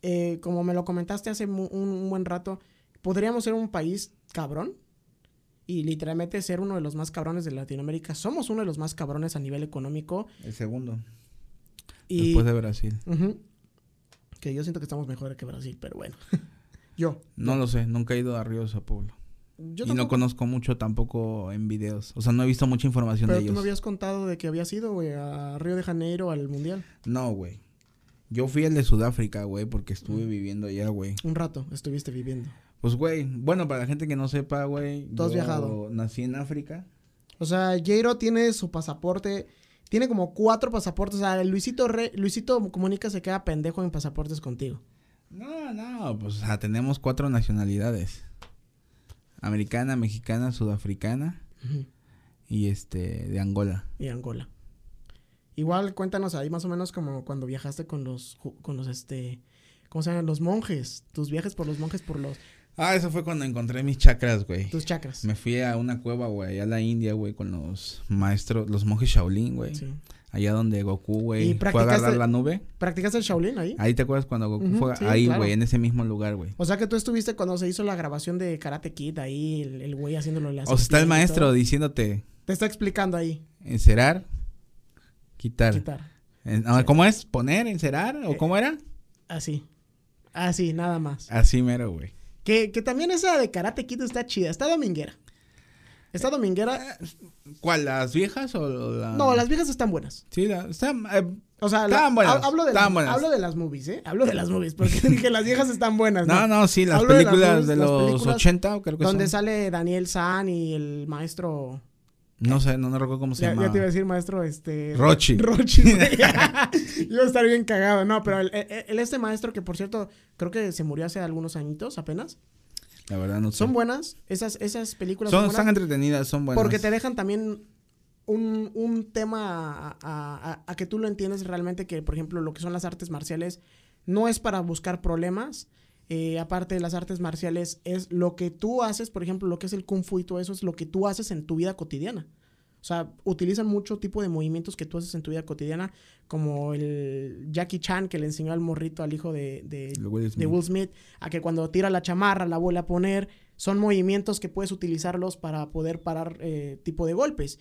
eh, como me lo comentaste hace un, un buen rato, podríamos ser un país cabrón y literalmente ser uno de los más cabrones de Latinoamérica. Somos uno de los más cabrones a nivel económico. El segundo, Y, después de Brasil. Que yo siento que estamos mejor que Brasil, pero bueno. <laughs> yo. No lo sé, nunca he ido a Río de Sao Paulo. Yo y no conozco mucho tampoco en videos. O sea, no he visto mucha información Pero de tú me ellos. habías contado de que habías ido, güey, a Río de Janeiro al Mundial. No, güey. Yo fui el de Sudáfrica, güey, porque estuve Mm. viviendo allá, güey. Un rato estuviste viviendo. Pues, güey, bueno, para la gente que no sepa, güey. Tú has yo viajado. Nací en África. O sea, Jairo tiene su pasaporte. Tiene como cuatro pasaportes. O sea, Luisito, Re- Luisito Comunica se queda pendejo en pasaportes contigo. No, no, pues, o sea, tenemos cuatro nacionalidades. Americana, mexicana, sudafricana y este, de Angola. Y Angola. Igual cuéntanos ahí más o menos como cuando viajaste con los, con los, este, ¿cómo se llaman? Los monjes. Tus viajes por los monjes, por los, Ah, eso fue cuando encontré mis chakras, güey. tus chakras. Me fui a una cueva, güey, allá a la India, güey, con los maestros, los monjes Shaolin, güey. Sí. Allá donde Goku, ¿Y güey, fue a agarrar la nube. ¿Practicaste el Shaolin ahí? Ahí te acuerdas cuando Goku fue sí, ahí, claro. güey, en ese mismo lugar, güey. O sea que tú estuviste cuando se hizo la grabación de Karate Kid ahí, el güey haciéndolo en la O sea, está el maestro todo. diciéndote Te está explicando ahí. encerar, quitar. Quitar. En- Sí. ¿Cómo es? ¿Poner, encerar? ¿O Eh, cómo era? Así. Así, nada más. Así mero, güey. Que, que también esa de Karate Kid está chida. Está dominguera. Está dominguera. ¿Cuál? ¿Las viejas o la...? No, las viejas están buenas. Sí, la- están, eh, O sea, la- buenas, ha- hablo, de las, buenas. hablo de las movies, ¿eh? Hablo de las movies. Porque <laughs> dije las viejas están buenas. no, No, no, sí, las Hablo de las películas movies, de los películas 80, creo que Donde son. sale Daniel San y el maestro. No sé, no, no recuerdo cómo se Ya, llama. ya te iba a decir maestro, este. Rochi. <laughs> Rochi. <laughs> Iba a estar bien cagado. No, pero el- este maestro que por cierto, creo que se murió hace algunos añitos apenas. La verdad no sé. Son buenas. Esas, esas películas Son, son buenas. están entretenidas, son buenas. Porque te dejan también un, un tema a, a- a- a que tú lo entiendes realmente, que por ejemplo lo que son las artes marciales no es para buscar problemas. eh, aparte de las artes marciales, es lo que tú haces, por ejemplo, lo que es el kung fu y todo eso, es lo que tú haces en tu vida cotidiana. O sea, utilizan mucho tipo de movimientos que tú haces en tu vida cotidiana, como el Jackie Chan que le enseñó al morrito, al hijo de, de. Will Smith, a que cuando tira la chamarra la vuelve a poner. Son movimientos que puedes utilizarlos para poder parar eh, tipo de golpes.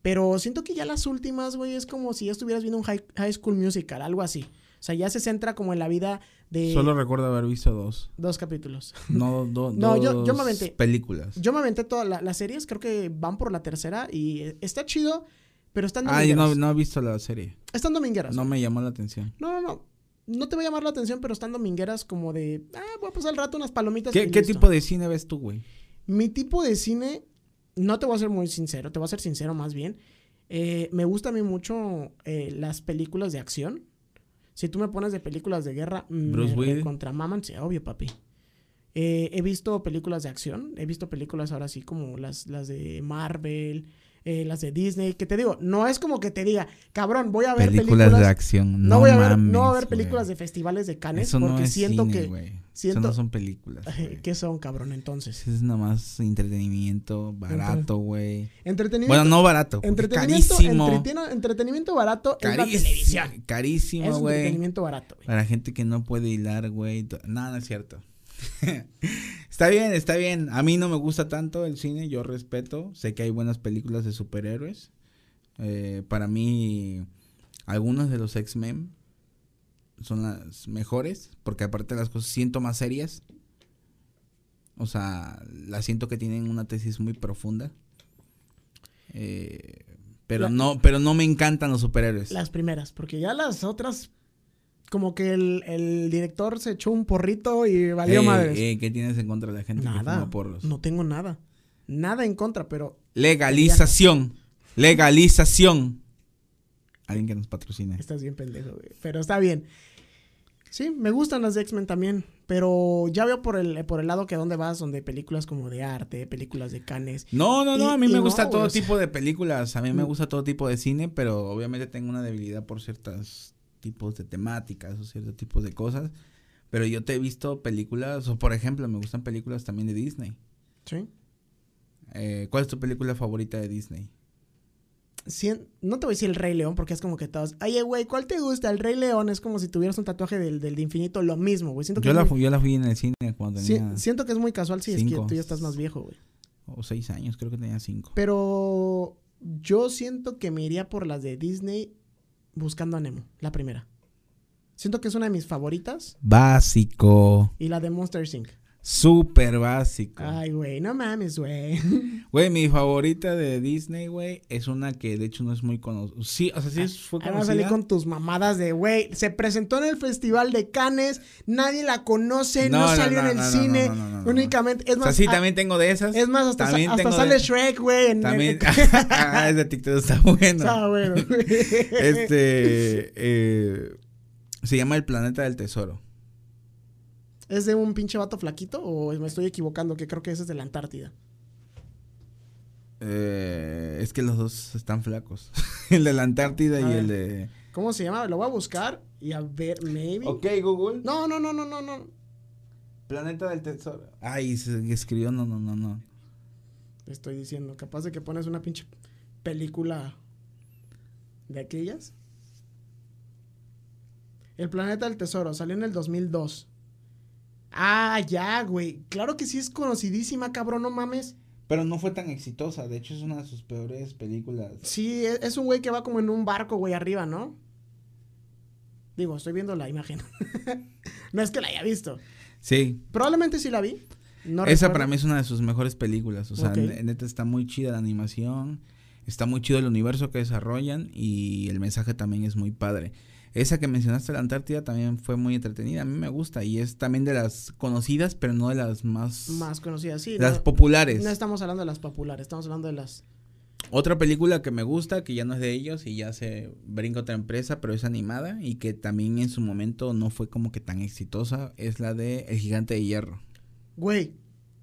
Pero siento que ya las últimas, güey, es como si ya estuvieras viendo un high, high School Musical, algo así. O sea, ya se centra como en la vida de Solo recuerdo haber visto dos. dos capítulos. No, do- <laughs> No, yo- dos yo me aventé. películas. Yo me aventé todas la- las series, creo que van por la tercera y eh, está chido, pero están Ah, yo no, no he visto la serie. Están domingueras. No me llamó la atención. No, no, no. No te va a llamar la atención, pero están domingueras como de, ah, voy a pasar el rato unas palomitas. ¿Qué, y qué listo. tipo de cine ves tú, güey? Mi tipo de cine, no te voy a ser muy sincero, te voy a ser sincero más bien. Eh, me gustan a mí mucho eh, las películas de acción. Si tú me pones de películas de guerra, Bruce me Willis. contra maman, sí, obvio, papi. Eh, he visto películas de acción, he visto películas ahora sí como las, las de Marvel, eh, las de Disney, que te digo, no es como que te diga, cabrón, voy a ver películas, películas, de acción. no, No, voy a ver, mames, no voy a ver películas de festivales de Cannes Eso porque no es siento cine, que siento- Eso no son películas. güey. ¿qué son, cabrón? Entonces, Es nada más entretenimiento barato, güey. entretenimiento, Bueno, no barato. entretenimiento, Carísimo. entretenimiento barato es la Carísimo, televisión. Carísimo, güey. entretenimiento barato. Para gente que no puede hilar, güey. no es cierto. <laughs> está bien, está bien. A mí no me gusta tanto el cine, yo respeto. Sé que hay buenas películas de superhéroes. Eh, para mí, algunos de los X-Men son las mejores, porque aparte las cosas siento más serias. O sea, las siento que tienen una tesis muy profunda. Eh, pero La- no, pero no me encantan los superhéroes. Las primeras, porque ya las otras, como que el, el director se echó un porrito y valió madres. ¿Qué tienes en contra de la gente que Nada, fuma porros? no tengo nada. Nada en contra, pero Legalización. Legalización. Alguien que nos patrocine. estás bien pendejo, güey. Pero está bien. Sí, me gustan las de X-Men también, pero ya veo por el, por el lado que dónde vas, donde películas como de arte, películas de canes. No, no, no, Y- a mí me gusta todo o sea- tipo de películas, a mí me Mm. gusta todo tipo de cine, pero obviamente tengo una debilidad por ciertos tipos de temáticas o ciertos tipos de cosas. Pero yo te he visto películas, o por ejemplo, me gustan películas también de Disney. Sí. Eh, ¿Cuál es tu película favorita de Disney? Cien- no te voy a decir el Rey León porque es como que todos, oye, güey, ¿cuál te gusta? El Rey León es como si tuvieras un tatuaje del, del de infinito, lo mismo, güey. Siento que Yo es la, muy- yo la fui en el cine cuando si- tenía siento que es muy casual si es cinco. que tú ya estás más viejo, güey. o seis años, creo que tenía cinco. Pero yo siento que me iría por las de Disney buscando a Nemo, la primera. Siento que es una de mis favoritas Básico. y la de Monster Inc. Súper básico. Ay, güey, no mames, güey. <laughs> Güey, mi favorita de Disney, güey, es una que de hecho no es muy conocida. Sí, o sea, sí es- fue Ahora vas a salir conocida. con tus mamadas de, güey, se presentó en el Festival de Cannes, nadie la conoce, no, salió no, en el no, cine, no, no, no, no. únicamente, es O sea, más, sí, a- también tengo de esas. es más, hasta, sa- hasta sale de- Shrek, güey. También. <laughs> ah, ese TikTok está bueno. Está bueno, güey. Este. eh, se llama El Planeta del Tesoro. ¿Es de un pinche vato flaquito o me estoy equivocando? Que creo que ese es de la Antártida. Eh, es que los dos están flacos. <laughs> el de la Antártida A y ver. el de. ¿Cómo se llama? Lo voy a buscar y a ver, maybe. Ok, Google. No, no, no, no, no, no. Planeta del Tesoro. Ay, se escribió, no, no, no, no. Te estoy diciendo, capaz de que pones una pinche película de aquellas. El planeta del tesoro salió en el 2002. Ah, ya, güey. Claro que sí es conocidísima, cabrón, no mames. Pero no fue tan exitosa. De hecho, es una de sus peores películas. Sí, e- es un güey que va como en un barco, güey, arriba, ¿no? Digo, estoy viendo la imagen. <laughs> no es que la haya visto. Sí. Probablemente sí la vi. No Esa recuerdo. para mí es una de sus mejores películas. O sea, neta está muy chida la animación. Está muy chido el universo que desarrollan. Y el mensaje también es muy padre. Esa que mencionaste, la Antártida, también fue muy entretenida. A mí me gusta. Y es también de las conocidas, pero no de las más. Más conocida, sí. las no- populares. No estamos hablando de las populares, estamos hablando de las. Otra película que me gusta, que ya no es de ellos y ya se brinca otra empresa, pero es animada y que también en su momento no fue como que tan exitosa, es la de El Gigante de Hierro. Güey,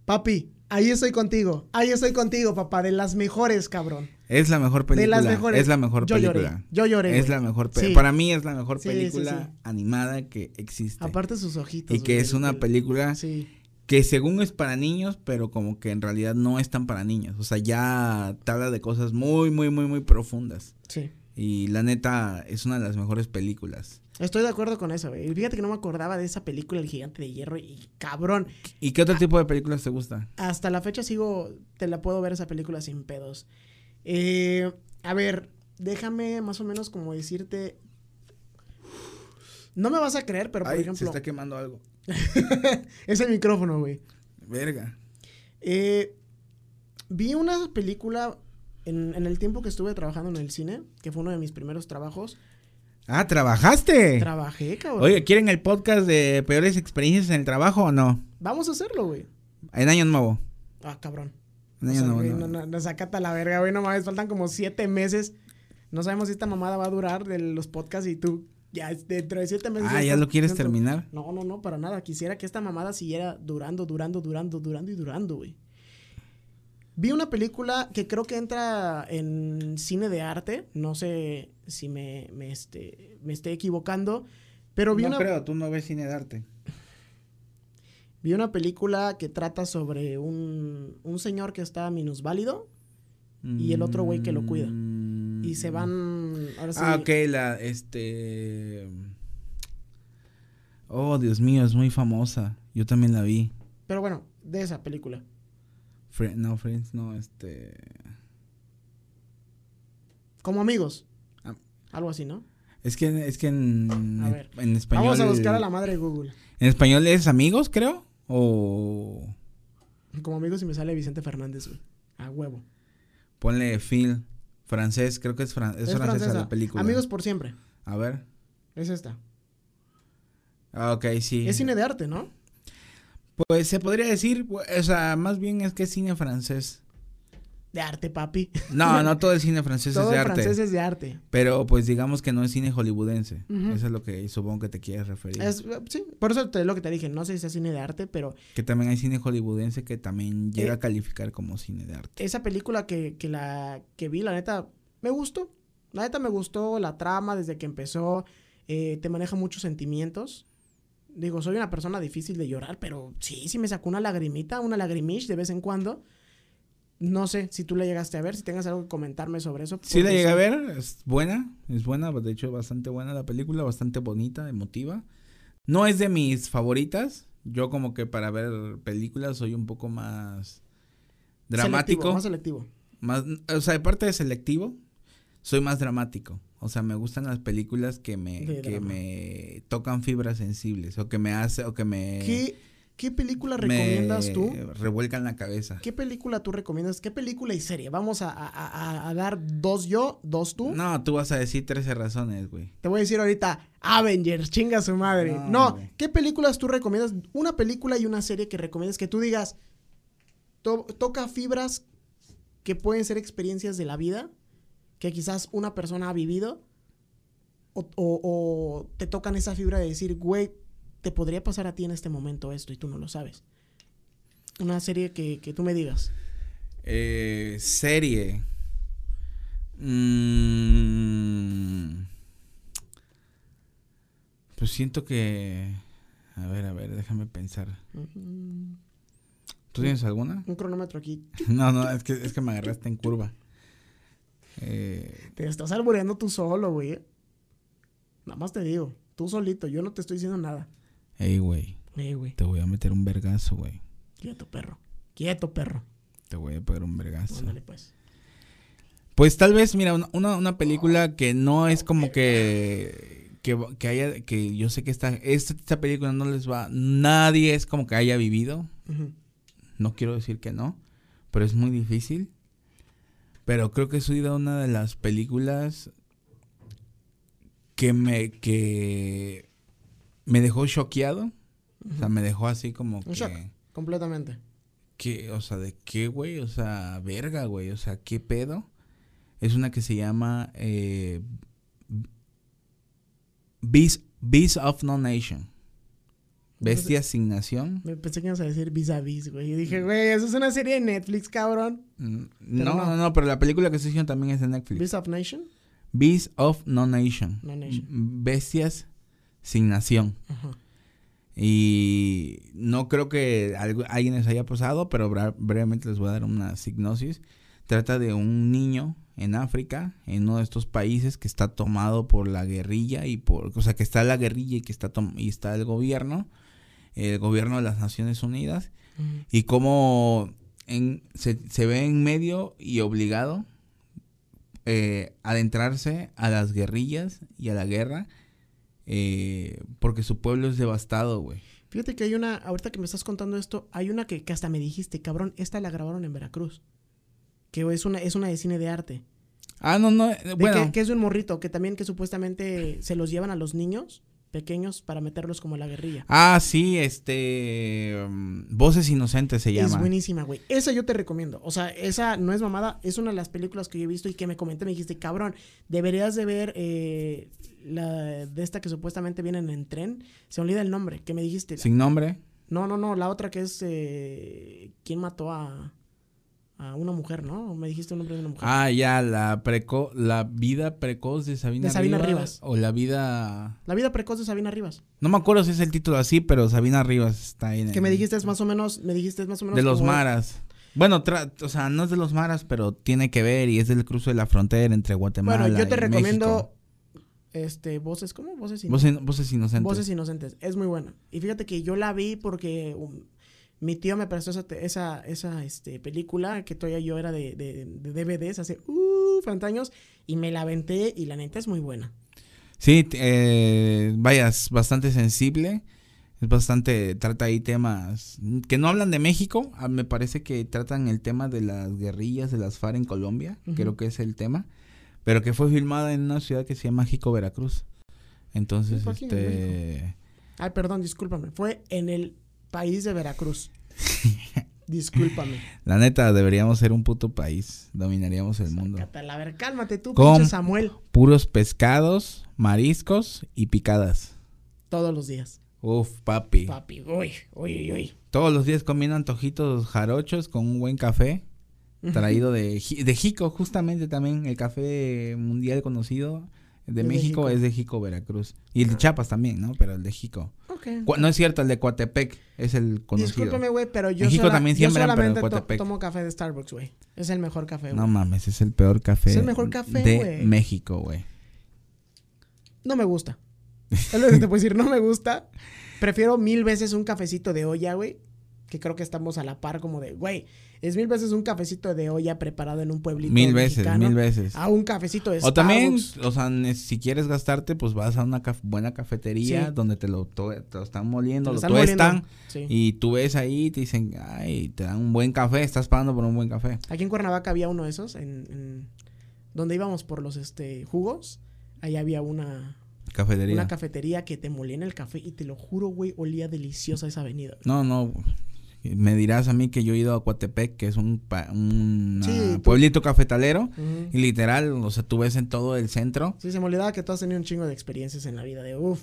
papi, ahí estoy contigo. Ahí estoy contigo, papá. De las mejores, cabrón. Es la mejor De película. las mejores. Es la mejor Yo lloré, película. yo lloré, Es güey. la mejor. Sí. Para mí es la mejor Sí, película sí. animada que existe. Aparte sus ojitos. y que güey, es una el- película que según es para niños, pero como que en realidad no es tan para niños. O sea, ya te habla de cosas muy, muy, muy, muy profundas. Sí. Y la neta es una de las mejores películas. Estoy de acuerdo con eso, güey. Fíjate que no me acordaba de esa película, El Gigante de Hierro. Y cabrón, ¿Y qué otro tipo de películas te gusta? hasta la fecha sigo, te la puedo ver esa película sin pedos. Eh, a ver, déjame más o menos como decirte. No me vas a creer, pero por Ay, se ejemplo, está quemando algo. <laughs> es el micrófono, güey. Verga. Eh, vi una película en, en el tiempo que estuve trabajando en el cine, que fue uno de mis primeros trabajos. Ah, ¿trabajaste? Trabajé, cabrón. Oye, ¿quieren el podcast de peores experiencias en el trabajo o no? Vamos a hacerlo, güey. En Año Nuevo. Ah, cabrón. O sea, güey, no, no, nos acata la verga, güey. No mames, faltan como siete meses. No sabemos si esta mamada va a durar de los podcasts y tú ya dentro de siete meses. Ah, ¿ya lo quieres dentro- terminar? No, no, no, para nada. Quisiera que esta mamada siguiera durando, durando, durando, durando y durando, güey. Vi una película que creo que entra en cine de arte. No sé si me, me, este, me esté equivocando. Pero vi, no una, creo, tú no ves cine de arte. Vi una película que trata sobre un, un señor que está minusválido Y el otro güey que lo cuida. y se van. Ahora sí. Ah, ok, la, este... Oh, Dios mío, es muy famosa. Yo también la vi. Pero bueno, de esa película. No, Friends, no, este... Como amigos. Ah. Algo así, ¿no? Es que, es que en, A ver. en español... Vamos a buscar a la madre de Google. ¿En español es amigos, creo? O... Como amigos y me sale Vicente Fernández, güey. A huevo. Ponle Phil. Francés, creo que es, fran- es francesa, la película. Amigos por siempre. A ver. Es esta. Ah, ok, sí. Es cine de arte, ¿no? Pues se podría decir, o sea, más bien es que es cine francés. De arte, papi. No, no todo el cine francés Todo es de arte. francés es de arte. Pero pues digamos que no es cine hollywoodense. Eso es lo que supongo que te quieres referir. Es, eh, sí, por eso te lo que te dije. No sé si es cine de arte, pero Que también hay cine hollywoodense que también llega Eh, a calificar como cine de arte. esa película que, que la que vi, la neta, me gustó. La neta me gustó la trama desde que empezó. eh, te maneja muchos sentimientos. Digo, soy una persona difícil de llorar, pero sí, sí me sacó una lagrimita, una lagrimish de vez en cuando. No sé si tú la llegaste a ver, si tengas algo que comentarme sobre eso. Sí la llegué a ver, es buena, es buena, de hecho bastante buena la película, bastante bonita, emotiva. No es de mis favoritas, yo como que para ver películas soy un poco más dramático. Selectivo, más selectivo. Más, o sea, aparte de selectivo, soy más dramático. O sea, me gustan las películas que me, De que drama. me tocan fibras sensibles. O que me hace, o que me. ¿Qué, qué película me recomiendas tú? Revuelcan la cabeza. ¿Qué película tú recomiendas? ¿Qué película y serie? Vamos a, a- a- a dar dos yo, dos tú. No, tú vas a decir 13 razones, güey. Te voy a decir ahorita Avengers, chinga su madre. No, No, güey. ¿qué películas tú recomiendas? Una película y una serie que recomiendas que tú digas, to- toca fibras que pueden ser experiencias de la vida, que quizás una persona ha vivido, o, o- o te tocan esa fibra de decir, güey, te podría pasar a ti en este momento esto y tú no lo sabes. Una serie que, que tú me digas. Eh, serie. Mm, pues siento que. A ver, a ver, déjame pensar. ¿Tú tienes alguna? Un cronómetro aquí. <laughs> No, no, es que, es que me agarraste en curva. Eh, Te estás albureando tú solo, güey. Nada más te digo. Tú solito. Yo no te estoy diciendo nada. Ey, güey, Eh, güey. te voy a meter un vergazo, güey. Quieto, perro. Quieto, perro. Te voy a pegar un vergazo. Ándale, pues. Pues tal vez, mira, una, una, película que no es como que, que, que haya, que yo sé que esta, esta, película no les va, nadie es como que haya vivido, no quiero decir que no, pero es muy difícil. Pero creo que he sido una de las películas que me, que me dejó choqueado. O sea, me dejó así como Un shock. que, Completamente. que, o sea, ¿de qué, güey? O sea, verga, güey. O sea, ¿qué pedo? Es una que se llama eh, Beast, Beast of No Nation. Bestia sin nación. Me pensé que ibas a decir vis a vis, güey. Y dije, güey, eso es una serie de Netflix, cabrón. Mm, No, no. no, no, pero la película que estoy diciendo también es de Netflix. Vis of Nation. Beast of No Nation. No Nation. Bestias sin nación. Y no creo que algo- alguien les haya pasado, pero brevemente les voy a dar una signosis. Trata de un niño en África, en uno de estos países que está tomado por la guerrilla y por, o sea, que está la guerrilla y que está y está el gobierno, el gobierno de las Naciones Unidas, y cómo en- se, se ve en medio y obligado eh, a adentrarse a las guerrillas y a la guerra eh, porque su pueblo es devastado, güey. Fíjate que hay una, ahorita que me estás contando esto, hay una que, que hasta me dijiste, cabrón, esta la grabaron en Veracruz. Que es una, es una de cine de arte. Ah, no, no, De bueno, que, que es de un morrito, que también que supuestamente se los llevan a los niños, pequeños para meterlos como a la guerrilla. Ah, sí, este. um, Voces Inocentes se Es llama. buenísima, güey. Esa yo te recomiendo. O sea, esa no es mamada, es una de las películas que yo he visto y que me comenté, me dijiste, cabrón, deberías de ver eh, la de esta que supuestamente vienen en tren. Se olvida el nombre, que me dijiste. Sin nombre. No, no, no, la otra que es eh, ¿quién mató a, a una mujer, no? Me dijiste un nombre de una mujer. Ah, ya, la preco la vida precoz de Sabina, De Sabina Rivas. O la vida. La vida precoz de Sabina Rivas. No me acuerdo si es el título así, pero Sabina Rivas está ahí. en Que el- me dijiste es más o menos, me dijiste es más o menos De los como- maras. Bueno, tra- o sea, no es de los maras, pero tiene que ver y es del cruce de la frontera entre Guatemala Bueno, yo te y recomiendo México. este voces, ¿cómo? Voces Inocentes. Voces, voces inocentes. Voces Inocentes. Es muy buena. Y fíjate que yo la vi porque um, mi tío me prestó esa, esa, esa este, película que todavía yo era de, de, de DVDs hace uh, años y me la aventé y la neta es muy buena. Sí, eh, vaya, es bastante sensible. Es bastante, trata ahí temas que no hablan de México. ah, Me parece que tratan el tema de las guerrillas de las FARC en Colombia. Creo que es el tema. Pero que fue filmada en una ciudad que se llama Jico, Veracruz. Entonces, aquí en este... Ay, perdón, discúlpame. Fue en el país de Veracruz. <laughs> discúlpame. La neta, deberíamos ser un puto país. Dominaríamos el mundo. A ver, cálmate tú, pinche Samuel. Puros pescados, mariscos y picadas. Todos los días. Uf, papi. Papi, uy, uy, uy. Todos los días comiendo antojitos jarochos con un buen café. Traído de, de Jico, justamente también. El café mundial conocido de Es de México es de Jico, Veracruz. Y el de Ah. Chiapas también, ¿no? Pero el de Jico. Ok. Cu- No es cierto, el de Coatepec es el conocido. Discúlpame, güey, pero yo, México sola- también yo pero solamente to- tomo café de Starbucks, güey. Es el mejor café, güey. No No, mames, es el peor café. Es el mejor café, de güey. México, güey. me gusta. Es lo que te puedo decir, no me gusta. Prefiero mil veces un cafecito de olla, güey. Que creo que estamos a la par como de, güey, es mil veces un cafecito de olla preparado en un pueblito Mil veces, mexicano mil veces. A un cafecito de O también, o sea, si quieres gastarte, pues vas a una caf- buena cafetería Sí. donde te lo, to- te lo están moliendo, Te lo están tuestan. moliendo. Sí. Y tú ves ahí te dicen, ay, te dan un buen café, estás pagando por un buen café. Aquí en Cuernavaca había uno de esos, en, en- donde íbamos por los este jugos. Ahí había una, Cafetería. una cafetería que te molían el café y te lo juro, güey, olía deliciosa esa avenida. no, no. Me dirás a mí que yo he ido a Coatepec, que es un, pa- un Sí, ah, pueblito cafetalero. Y literal, o sea, tú ves en todo el centro. Sí, se me olvidaba que tú has tenido un chingo de experiencias en la vida, de uff.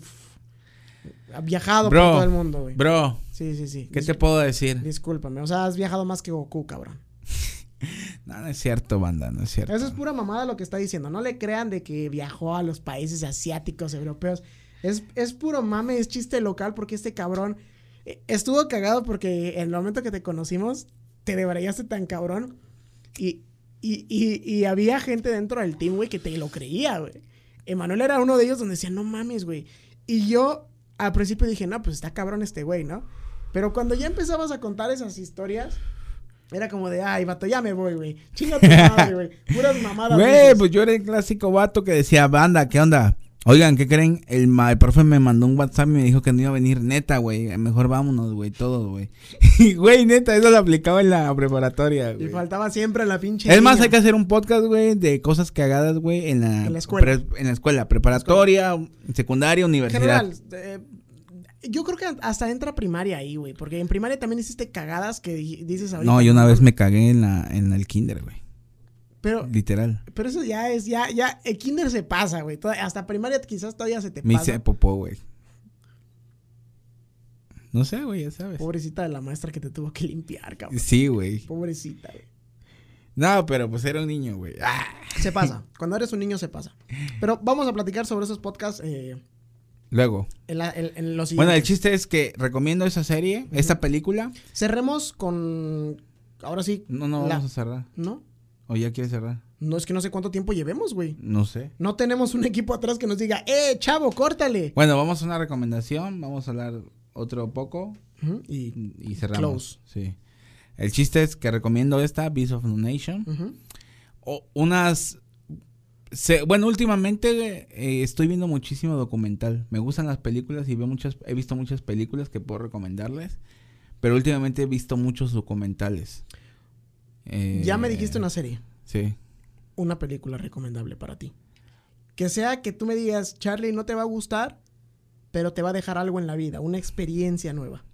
Has viajado Bro, por todo el mundo, güey. Bro, Sí, sí, sí. ¿qué te puedo decir? Discúlpame, o sea, has viajado más que Goku, cabrón. <laughs> No, no es cierto, banda, no es cierto. Eso es pura mamada lo que está diciendo. No le crean de que viajó a los países asiáticos, europeos. Es, es puro mame, es chiste local porque este cabrón estuvo cagado porque en el momento que te conocimos te debrayaste tan cabrón y, y, y, y había gente dentro del team, güey, que te lo creía, güey. Emanuel era uno de ellos donde decía, no mames, güey. Y yo al principio dije, no, pues está cabrón este güey, ¿no? Pero cuando ya empezabas a contar esas historias, era como de, ay, vato, ya me voy, güey. Chinga tu madre, güey. Puras mamadas. Güey, pues yo era el clásico vato que decía, banda, ¿qué onda? Oigan, ¿qué creen? El, el profe me mandó un WhatsApp y me dijo que no iba a venir neta, güey. Mejor vámonos, güey, todos, güey. <laughs> Y, güey, neta, eso lo aplicaba en la preparatoria, Y güey. faltaba siempre la pinche. Es más, hay que hacer un podcast, güey, de cosas cagadas, güey, en la, En la escuela. pre- en la escuela, preparatoria, secundaria, En universidad. general, eh, yo creo que hasta entra primaria ahí, güey. Porque en primaria también hiciste cagadas que di- dices ahorita. No, yo una vez me cagué en la en el kinder, güey. Pero, Literal. pero eso ya es, ya, ya, el kinder se pasa, güey. Hasta primaria quizás todavía se te Me pasa. hice popó, güey. No sé, güey, ya sabes. Pobrecita de la maestra que te tuvo que limpiar, cabrón. Sí, güey. Pobrecita, güey. No, pero pues era un niño, güey. Ah. Se pasa. Cuando eres un niño se pasa. Pero vamos a platicar sobre esos podcasts eh, Luego. en, la- en- en los Bueno, el chiste es que recomiendo esa serie, esta película. Cerremos con... Ahora sí. No, no la- vamos a cerrar. ¿No? ¿O ya quieres cerrar? No es que no sé cuánto tiempo llevemos, güey. No sé. No tenemos un equipo atrás que nos diga, ¡eh, chavo, córtale! Bueno, vamos a una recomendación. Vamos a hablar otro poco Ujú, Y. y cerramos. Close. Sí. El chiste es que recomiendo esta, Beast of No Nation. O unas. se- bueno, últimamente eh, estoy viendo muchísimo documental. Me gustan las películas y veo muchas, he visto muchas películas que puedo recomendarles. Pero últimamente he visto muchos documentales. Eh, Ya me dijiste una serie, Sí. una película recomendable para ti. Que sea que tú me digas, Charlie, no te va a gustar, pero te va a dejar algo en la vida, una experiencia nueva.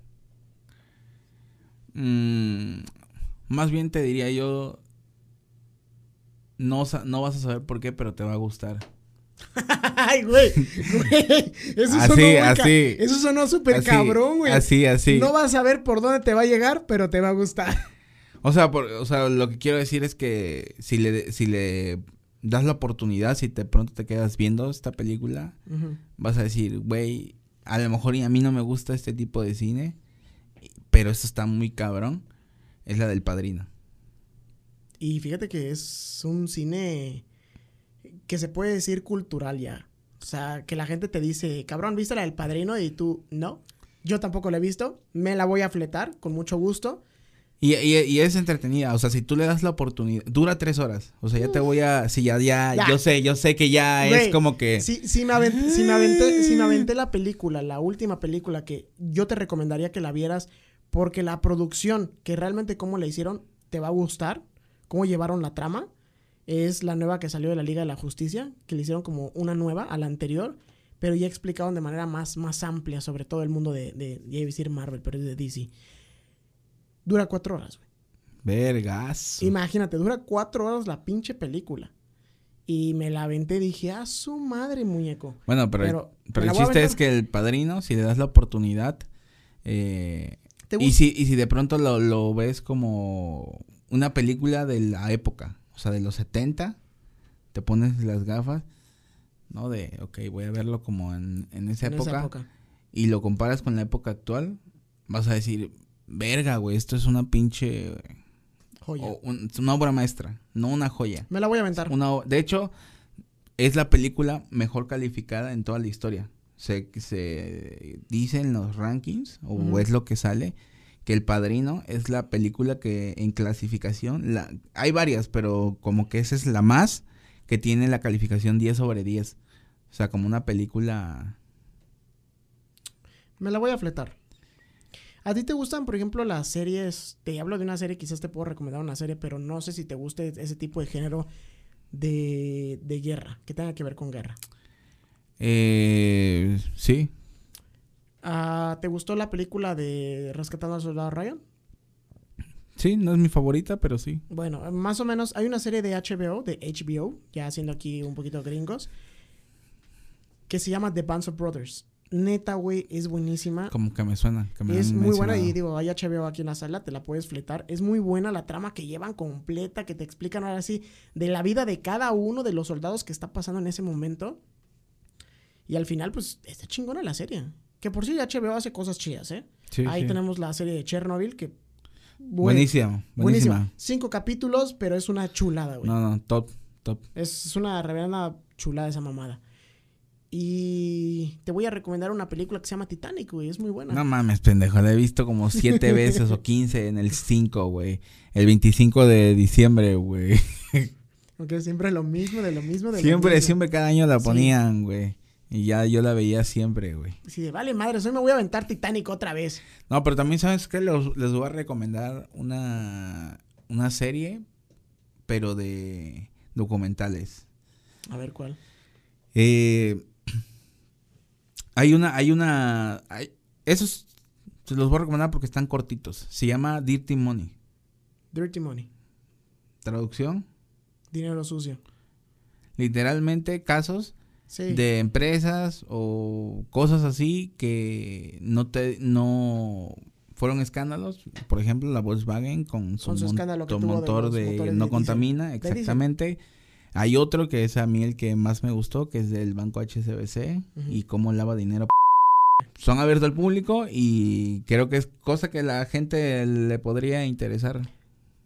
Mm, más bien te diría yo, no, no vas a saber por qué, pero te va a gustar. <laughs> Ay, güey, güey. Eso así, sonó así. Eso sonó súper cabrón, güey. Así, así. No vas a saber por dónde te va a llegar, pero te va a gustar. O sea, por, o sea, lo que quiero decir es que si le, si le das la oportunidad, si de pronto te quedas viendo esta película, vas a decir, güey, a lo mejor a mí no me gusta este tipo de cine, pero esto está muy cabrón. Es la del padrino. Y fíjate que es un cine que se puede decir cultural ya. O sea, que la gente te dice, cabrón, ¿viste la del padrino? Y tú, no. Yo tampoco la he visto. Me la voy a fletar con mucho gusto. Y, y, es entretenida, o sea, si tú le das la oportunidad, dura tres horas, o sea, ya te voy a, si ya, ya, yo sé, yo sé que ya es como que... Si, si, me aventé, si, me aventé, si me aventé la película, la última película que yo te recomendaría que la vieras, porque la producción, que realmente cómo la hicieron, te va a gustar, cómo llevaron la trama, es la nueva que salió de la Liga de la Justicia, que le hicieron como una nueva a la anterior, pero ya explicaron de manera más, más amplia sobre todo el mundo de, de, a decir Marvel, pero es de DC. Dura cuatro horas, güey. Vergas. Imagínate, dura cuatro horas la pinche película. Y me la aventé y dije, a su madre, muñeco. Bueno, pero, pero, el chiste es que el padrino, si le das la oportunidad, eh, y, si, y si de pronto lo, lo, ves como una película de la época, o sea, de los 70, te pones las gafas, ¿no? De, ok, voy a verlo como en, en, esa, época, esa época, y lo comparas con la época actual, vas a decir, verga, güey, esto es una pinche... Joya. una obra maestra, no una joya. Me la voy a aventar. Una, de hecho, es la película mejor calificada en toda la historia. Se, se dice en los rankings, o es lo que sale, que El Padrino es la película que en clasificación, la, hay varias, pero como que esa es la más que tiene la calificación 10 sobre 10. O sea, como una película... Me la voy a fletar. ¿A ti te gustan, por ejemplo, las series? Te hablo de una serie, quizás te puedo recomendar una serie, pero no sé si te guste ese tipo de género de, de guerra, que tenga que ver con guerra. Eh, sí. Ah, ¿Te gustó la película de Rescatando al Soldado Ryan? Sí, no es mi favorita, pero sí. Bueno, más o menos hay una serie de HBO, de HBO, ya haciendo aquí un poquito gringos, que se llama The Bands of Brothers. Neta, güey, es buenísima. Como que me suena. es muy buena y digo, hay HBO aquí en la sala, te la puedes fletar. Es muy buena la trama que llevan completa, que te explican ahora sí de la vida de cada uno de los soldados que está pasando en ese momento. Y al final, pues, está chingona la serie. Que por sí HBO hace cosas chidas, ¿eh? Ahí tenemos la serie de Chernobyl, que... buenísima, buenísima. Cinco capítulos, pero es una chulada, güey. No, no, top, top. Es una reverenda chulada esa mamada. Y te voy a recomendar una película que se llama Titanic, güey. Es muy buena. No mames, pendejo. La he visto como siete <laughs> veces o quince en el 5, güey. El 25 de diciembre, güey. <laughs> Porque siempre lo mismo, de lo mismo, de siempre, lo mismo. Siempre cada año la ponían, güey. Y ya yo la veía siempre, güey. Sí, vale madre, hoy me voy a aventar Titanic otra vez. No, pero también, ¿sabes qué? Les, les voy a recomendar una, una serie, pero de documentales. A ver, ¿cuál? Eh, hay una, hay una, hay, esos se los voy a recomendar porque están cortitos. Se llama Dirty Money. Dirty Money. Traducción. Dinero sucio. Literalmente casos de empresas o cosas así que no te no fueron escándalos, por ejemplo la Volkswagen con su, motor de, no contamina, exactamente. Hay otro que es a mí el que más me gustó, que es del banco HSBC y cómo lava dinero. Son abiertos al público y creo que es cosa que la gente le podría interesar.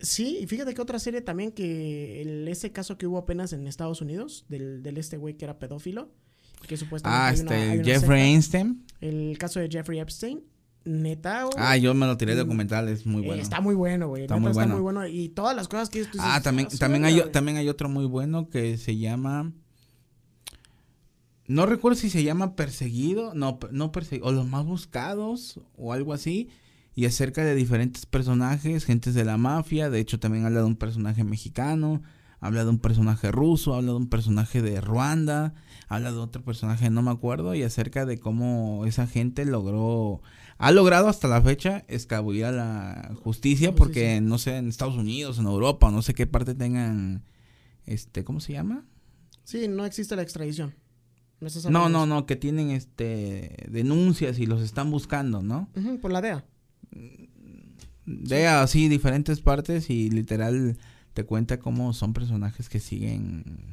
Sí, y fíjate que otra serie también que el, ese caso que hubo apenas en Estados Unidos, del, del este güey que era pedófilo, que supuestamente... Ah, este, Jeffrey Epstein. El caso de Jeffrey Epstein. Neta, Ah, yo me lo tiré documental, es muy bueno. está muy bueno, güey. Está, muy, bueno. está muy bueno. Y todas las cosas que... ah, también, ah, también, hay, también hay otro muy bueno que se llama... No recuerdo si se llama Perseguido, no, no Perseguido, o Los Más Buscados, o algo así y acerca de diferentes personajes, gentes de la mafia, de hecho también habla de un personaje mexicano, habla de un personaje ruso, habla de un personaje de Ruanda, habla de otro personaje, no me acuerdo, y acerca de cómo esa gente logró, ha logrado hasta la fecha escabullir a la justicia, porque no sé, en Estados Unidos, en Europa, no sé qué parte tengan, este, ¿cómo se llama? Sí, no existe la extradición. No, no, no, que tienen este denuncias y los están buscando, ¿no? por la DEA. DEA, sí. diferentes partes y literal te cuenta cómo son personajes que siguen...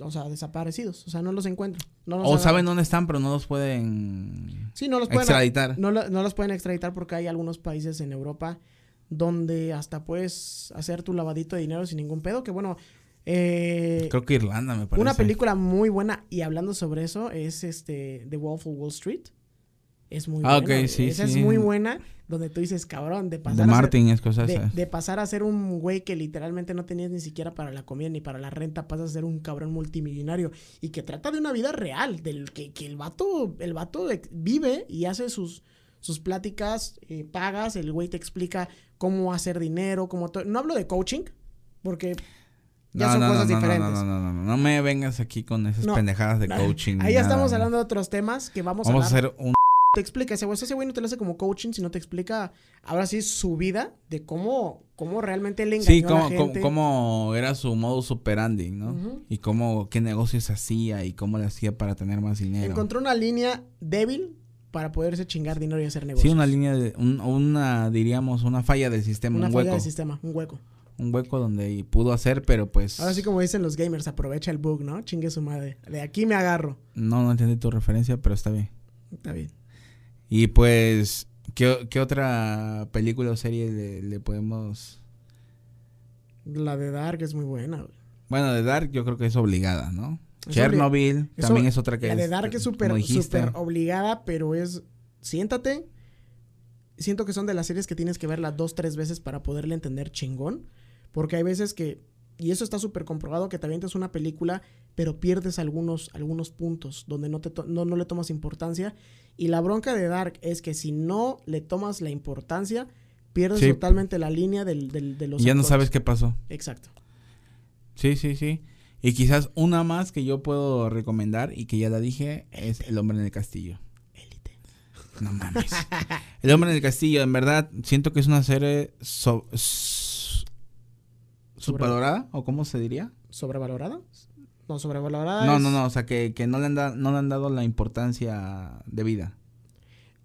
O sea, desaparecidos, o sea, no los encuentran. o saben dónde están, pero no los pueden sí, no los pueden extraditar. No, no los pueden extraditar porque hay algunos países en Europa donde hasta puedes hacer tu lavadito de dinero sin ningún pedo, que bueno, eh, Creo que Irlanda me parece. Una película muy buena y hablando sobre eso es este The Wolf of Wall Street. Es muy ah, buena. sí, Esa es muy buena donde tú dices, cabrón, de pasar de Martin, es cosas de, de, pasar a ser un güey que literalmente no tenías ni siquiera para la comida ni para la renta, pasas a ser un cabrón multimillonario y que trata de una vida real, del que, que el vato el vato vive y hace sus sus pláticas, eh, pagas, el güey te explica cómo hacer dinero, cómo no hablo de coaching, porque ya son cosas diferentes. No, no, no, no, no, me vengas aquí con esas pendejadas de coaching. Ahí ya estamos hablando de otros temas que vamos, vamos a, hacer un te explica ese güey, ese güey no te lo hace como coaching, sino te explica ahora sí su vida de cómo cómo realmente le engañó sí, cómo, a la gente. cómo era su modo superandi, ¿no? Y cómo qué negocios hacía y cómo le hacía para tener más dinero. Encontró una línea débil para poderse chingar dinero y hacer negocios. Sí, una línea de una diríamos una falla del sistema, una un falla hueco. del sistema, un hueco un hueco donde pudo hacer, pero pues... Ahora sí como dicen los gamers, aprovecha el bug, ¿no? Chingue su madre. De aquí me agarro. No, no entendí tu referencia, pero está bien. Está bien. Y pues, ¿qué, qué otra película o serie le, podemos...? La de Dark es muy buena, güey. Bueno, de Dark yo creo que es obligada, ¿no? Chernobyl también es otra que La de Dark es súper obligada, pero es... Siéntate. Siento que son de las series que tienes que verla dos, tres veces para poderle entender chingón. Porque hay veces que, y eso está súper comprobado, que te avientas una película, pero pierdes algunos, algunos puntos donde no, te no, le tomas importancia. Y la bronca de Dark es que si no le tomas la importancia, pierdes totalmente la línea del, del, de los... Ya no sabes qué pasó. Exacto. Sí, sí, sí. Y quizás una más que yo puedo recomendar y que ya la dije es El hombre en el castillo. Élite. No mames. el hombre en el castillo, en verdad, siento que es una serie ¿Subvalorada? ¿O cómo se diría? ¿Sobrevalorada? No, sobrevalorada. No, no, no, o sea, que, no, le han no le han dado la importancia de vida.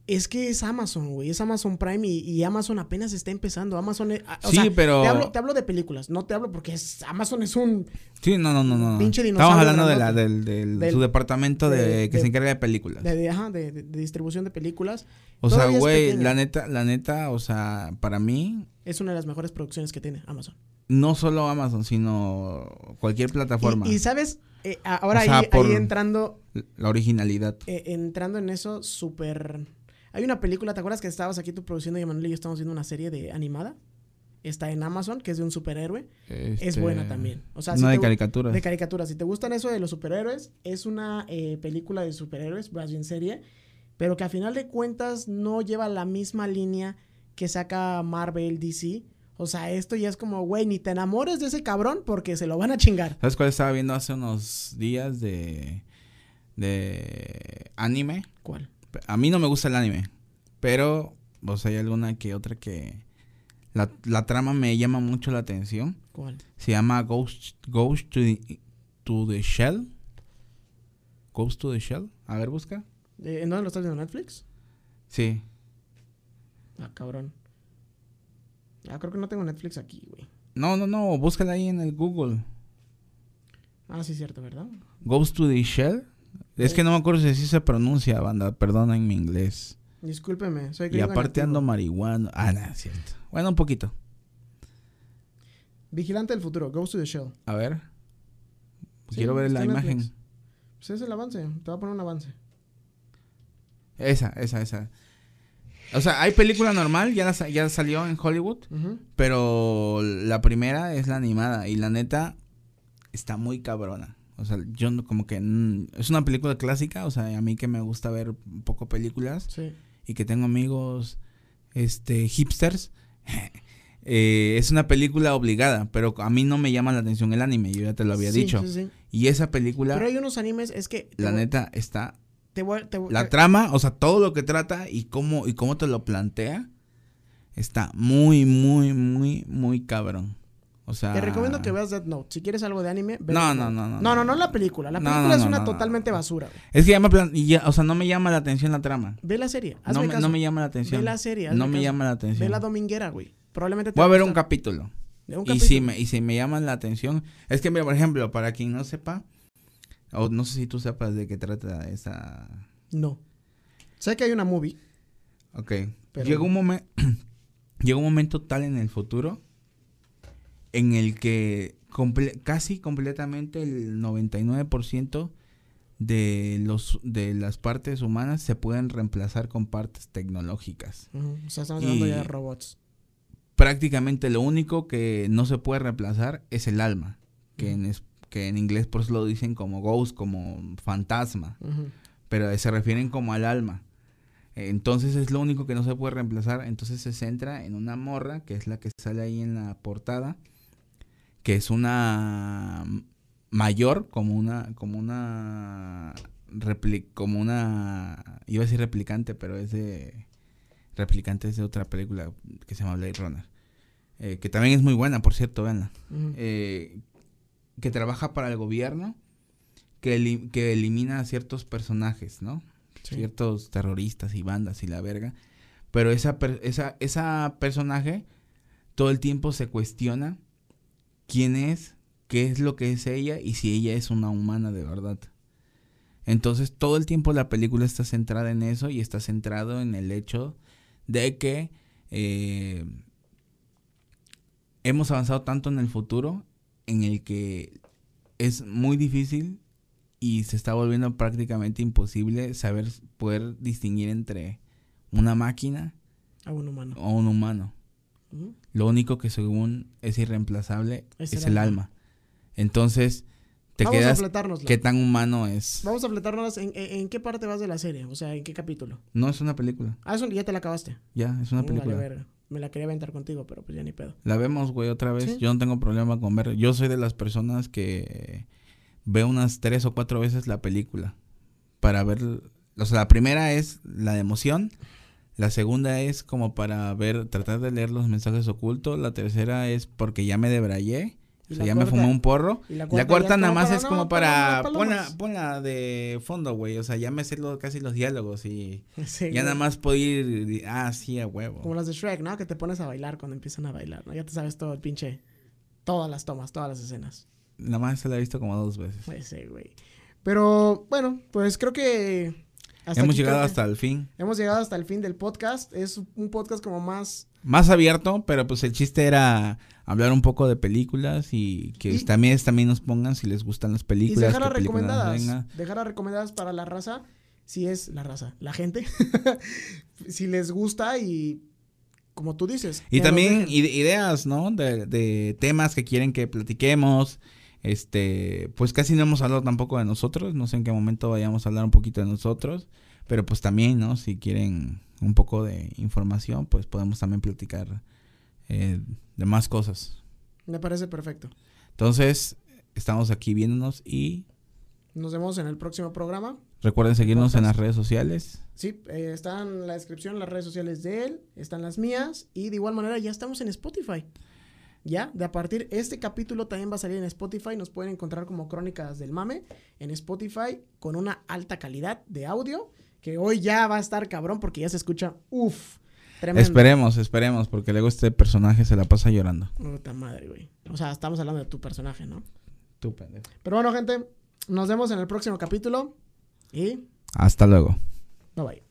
Es que es Amazon, güey. Es Amazon Prime y, Amazon apenas está empezando. Amazon. Es, sí, pero. Te hablo, de películas. No te hablo porque es, Amazon es un. Sí, no, no, no. no. Pinche dinosaurio. Estamos hablando de la, del, su departamento de, que se encarga de películas. De, ajá, de, distribución de películas. O sea, güey, la neta, la neta, o sea, para mí. Es una de las mejores producciones que tiene Amazon. No solo Amazon, sino cualquier plataforma. Y, sabes, eh, ahora ahí, ahí, entrando. La originalidad. Eh, entrando en eso, súper hay una película, ¿te acuerdas que estabas aquí tú produciendo y Emanuel y yo estamos viendo una serie de animada? Está en Amazon, que es de un superhéroe. Es este, buena también. O sea, de caricaturas. De caricaturas. Si te gustan eso de los superhéroes, es una eh, película de superhéroes, más bien serie, pero que a final de cuentas no lleva la misma línea que saca Marvel DC. O sea, esto ya es como, güey, ni te enamores de ese cabrón porque se lo van a chingar. ¿Sabes cuál estaba viendo hace unos días de, de anime? ¿Cuál? A mí no me gusta el anime, pero, o sea, hay alguna que otra que... La, la trama me llama mucho la atención. ¿Cuál? Se llama Ghost, Ghost to, the, to the Shell. Ghost to the Shell. A ver, busca. ¿En dónde lo estás viendo? ¿Netflix? Sí. Ah, cabrón. Ah, creo que no tengo Netflix aquí, güey. No, no, no. Búscala ahí en el Google. Ah, sí, cierto, ¿verdad? Ghost to the Shell. Es que no me acuerdo si así se pronuncia, banda. Perdona en mi inglés. Discúlpeme, soy Y aparte ando marihuana. Ah, no, cierto. Bueno, un poquito. Vigilante del futuro, Goes to the Shell. A ver. Quiero ver la imagen. Pues es el avance. Te voy a poner un avance. Esa, esa, esa. O sea, hay película normal, ya, ya salió en Hollywood, pero la primera es la animada y la neta está muy cabrona. O sea, yo como que es una película clásica, o sea, a mí que me gusta ver un poco películas y que tengo amigos este hipsters. <laughs> eh, es una película obligada, pero a mí no me llama la atención el anime, yo ya te lo había Sí, dicho. sí, sí. Y esa película, Pero hay unos animes, es que... la neta, está... Te voy, te voy- La te- trama, o sea, todo lo que trata y cómo, y cómo te lo plantea, está muy, muy, muy, muy cabrón. O sea... Te recomiendo que veas Death Note. Si quieres algo de anime, ve No, no, no, no, No, no, no. no la película. La No, película no, es no, una no, totalmente no. basura. güey. Es que ya me, plan- y ya- o sea, no me llama la atención la trama. Ve la serie. No Hazme me, caso. no me llama la atención. Ve la serie. No me caso. llama la atención. Ve la dominguera, güey. Probablemente te Voy a ver un capítulo. Un Y capítulo. si, me, y si me llaman la atención. Es que, mira, por ejemplo, para quien no sepa, o no sé si tú sepas de qué trata esa. No. Sé que hay una movie. Ok. Pero- Llega un momento. <clears throat> llega un momento tal en el futuro. En el que comple- casi completamente el 99% de los de las partes humanas se pueden reemplazar con partes tecnológicas. Ujú. O sea, estamos hablando Y- ya de robots. prácticamente lo único que no se puede reemplazar es el alma, que, en, es- que en inglés por eso lo dicen como ghost, como fantasma, pero se refieren como al alma. Entonces es lo único que no se puede reemplazar, entonces se centra en una morra, que es la que sale ahí en la portada, que es una mayor, como una, como una, repli- como una, iba a decir replicante, pero es de, replicante es de otra película que se llama Blade Runner, eh, que también es muy buena, por cierto, eh, que trabaja para el gobierno, que, eli- que elimina a ciertos personajes, ¿no? Sí. ciertos terroristas y bandas y la verga. Pero esa, per- esa, esa personaje todo el tiempo se cuestiona quién es, qué es lo que es ella y si ella es una humana de verdad. Entonces todo el tiempo la película está centrada en eso y está centrado en el hecho de que eh, hemos avanzado tanto en el futuro en el que es muy difícil y se está volviendo prácticamente imposible saber poder distinguir entre una máquina A un humano. o un humano. Lo único que según es irreemplazable Es es, el el alma. alma. Entonces te Vamos quedas a qué tan humano es. Vamos a fletárnoslas. ¿En, en, en qué parte vas de la serie? O sea, ¿en qué capítulo? No es una película, Ah, eso ya te la acabaste. ya es una Mm, vale, película. verga. Me la quería aventar contigo, pero pues ya ni pedo. La vemos, güey, otra vez. Sí. Yo no tengo problema con ver. Yo soy de las personas que veo unas tres o cuatro veces la película para ver. O sea, la primera es la de emoción. La segunda es como para ver, tratar de leer los mensajes ocultos. La tercera es porque ya me debrayé. O la sea, ya me cuarta- fumé un porro. y la La cuarta cuarta, ya es nada más para, es no, como para Ponla, palomas. ponla de fondo, güey. O sea, ya me sé lo- casi los diálogos y... <laughs> Sí, ya güey. nada más puedo ir... Ah, sí, a huevo. Como las de Shrek, ¿no? Que te pones a bailar cuando empiezan a bailar, ¿no? Ya te sabes todo el pinche... Todas las tomas, todas las escenas. Nada más se la he visto como dos veces. Pues sí, güey. Pero, bueno, pues creo que... hasta Hemos aquí llegado hasta el fin. Hemos llegado hasta el fin del podcast. Es un podcast como más... Más abierto, pero pues el chiste era hablar un poco de películas y que Y- también, también nos pongan si les gustan las Y películas. dejar a películas recomendadas. Dejar a recomendadas para la raza. Si es la raza, la gente. <laughs> si les gusta y... Como tú dices. Y también ideas, ¿no? De, de temas que quieren que platiquemos. Este, pues casi no hemos hablado tampoco de nosotros. No sé en qué momento vayamos a hablar un poquito de nosotros. Pero pues también, ¿no? Si quieren un poco de información, pues podemos también platicar eh, de más cosas. Me parece perfecto. Entonces, estamos aquí viéndonos y Nos vemos en el próximo programa. recuerden seguirnos en las redes sociales. Sí, eh, están en la descripción las redes sociales de él, están las mías y de igual manera ya estamos en Spotify. Ya, de a partir este capítulo también va a salir en Spotify, nos pueden encontrar como Crónicas del Mame en Spotify con una alta calidad de audio que hoy ya va a estar cabrón porque ya se escucha uff, tremendo. Esperemos, esperemos, porque luego este personaje se la pasa llorando. Puta madre, güey. O sea, estamos hablando de tu personaje, ¿no? Tú, pendejo. Pero bueno, gente, nos vemos en el próximo capítulo y Hasta luego. bye bye.